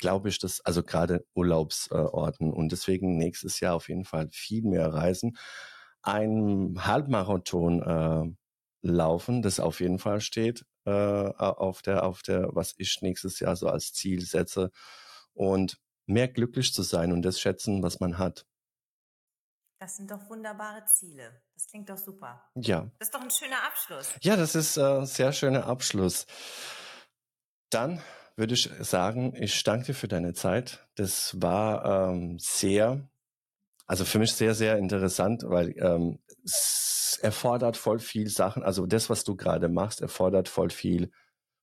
glaube ich, dass, also gerade Urlaubsorten und deswegen nächstes Jahr auf jeden Fall viel mehr reisen. Ein Halbmarathon äh, laufen, das auf jeden Fall steht äh, auf der, auf der, was ich nächstes Jahr so als Ziel setze und mehr glücklich zu sein und das schätzen, was man hat. Das sind doch wunderbare Ziele. Das klingt doch super. Ja. Das ist doch ein schöner Abschluss. Ja, das ist ein äh, sehr schöner Abschluss. Dann würde ich sagen, ich danke dir für deine Zeit. Das war ähm, sehr, also für mich sehr, sehr interessant, weil ähm, es erfordert voll viel Sachen. Also das, was du gerade machst, erfordert voll viel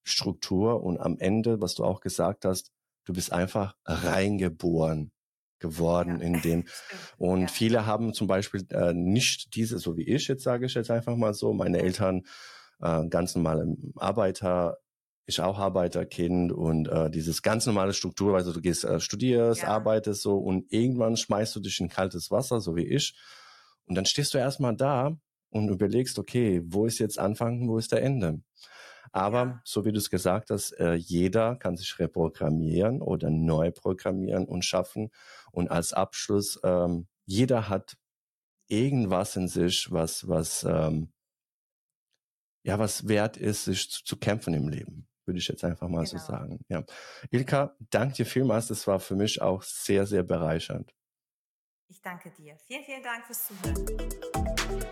Struktur und am Ende, was du auch gesagt hast, du bist einfach reingeboren geworden ja. in dem. Und ja. viele haben zum Beispiel äh, nicht diese, so wie ich jetzt sage ich jetzt einfach mal so, meine Eltern äh, ganz normale Arbeiter, ich auch Arbeiterkind und äh, dieses ganz normale Struktur, also du gehst, äh, studierst, ja. arbeitest so und irgendwann schmeißt du dich in kaltes Wasser, so wie ich. Und dann stehst du erstmal da und überlegst, okay, wo ist jetzt Anfang, wo ist der Ende? Aber ja. so wie du es gesagt hast, äh, jeder kann sich reprogrammieren oder neu programmieren und schaffen. Und als Abschluss, ähm, jeder hat irgendwas in sich, was, was, ähm, ja, was wert ist, sich zu, zu kämpfen im Leben würde ich jetzt einfach mal genau. so sagen. Ja. Ilka, danke dir vielmals. Das war für mich auch sehr, sehr bereichernd. Ich danke dir. Vielen, vielen Dank fürs Zuhören.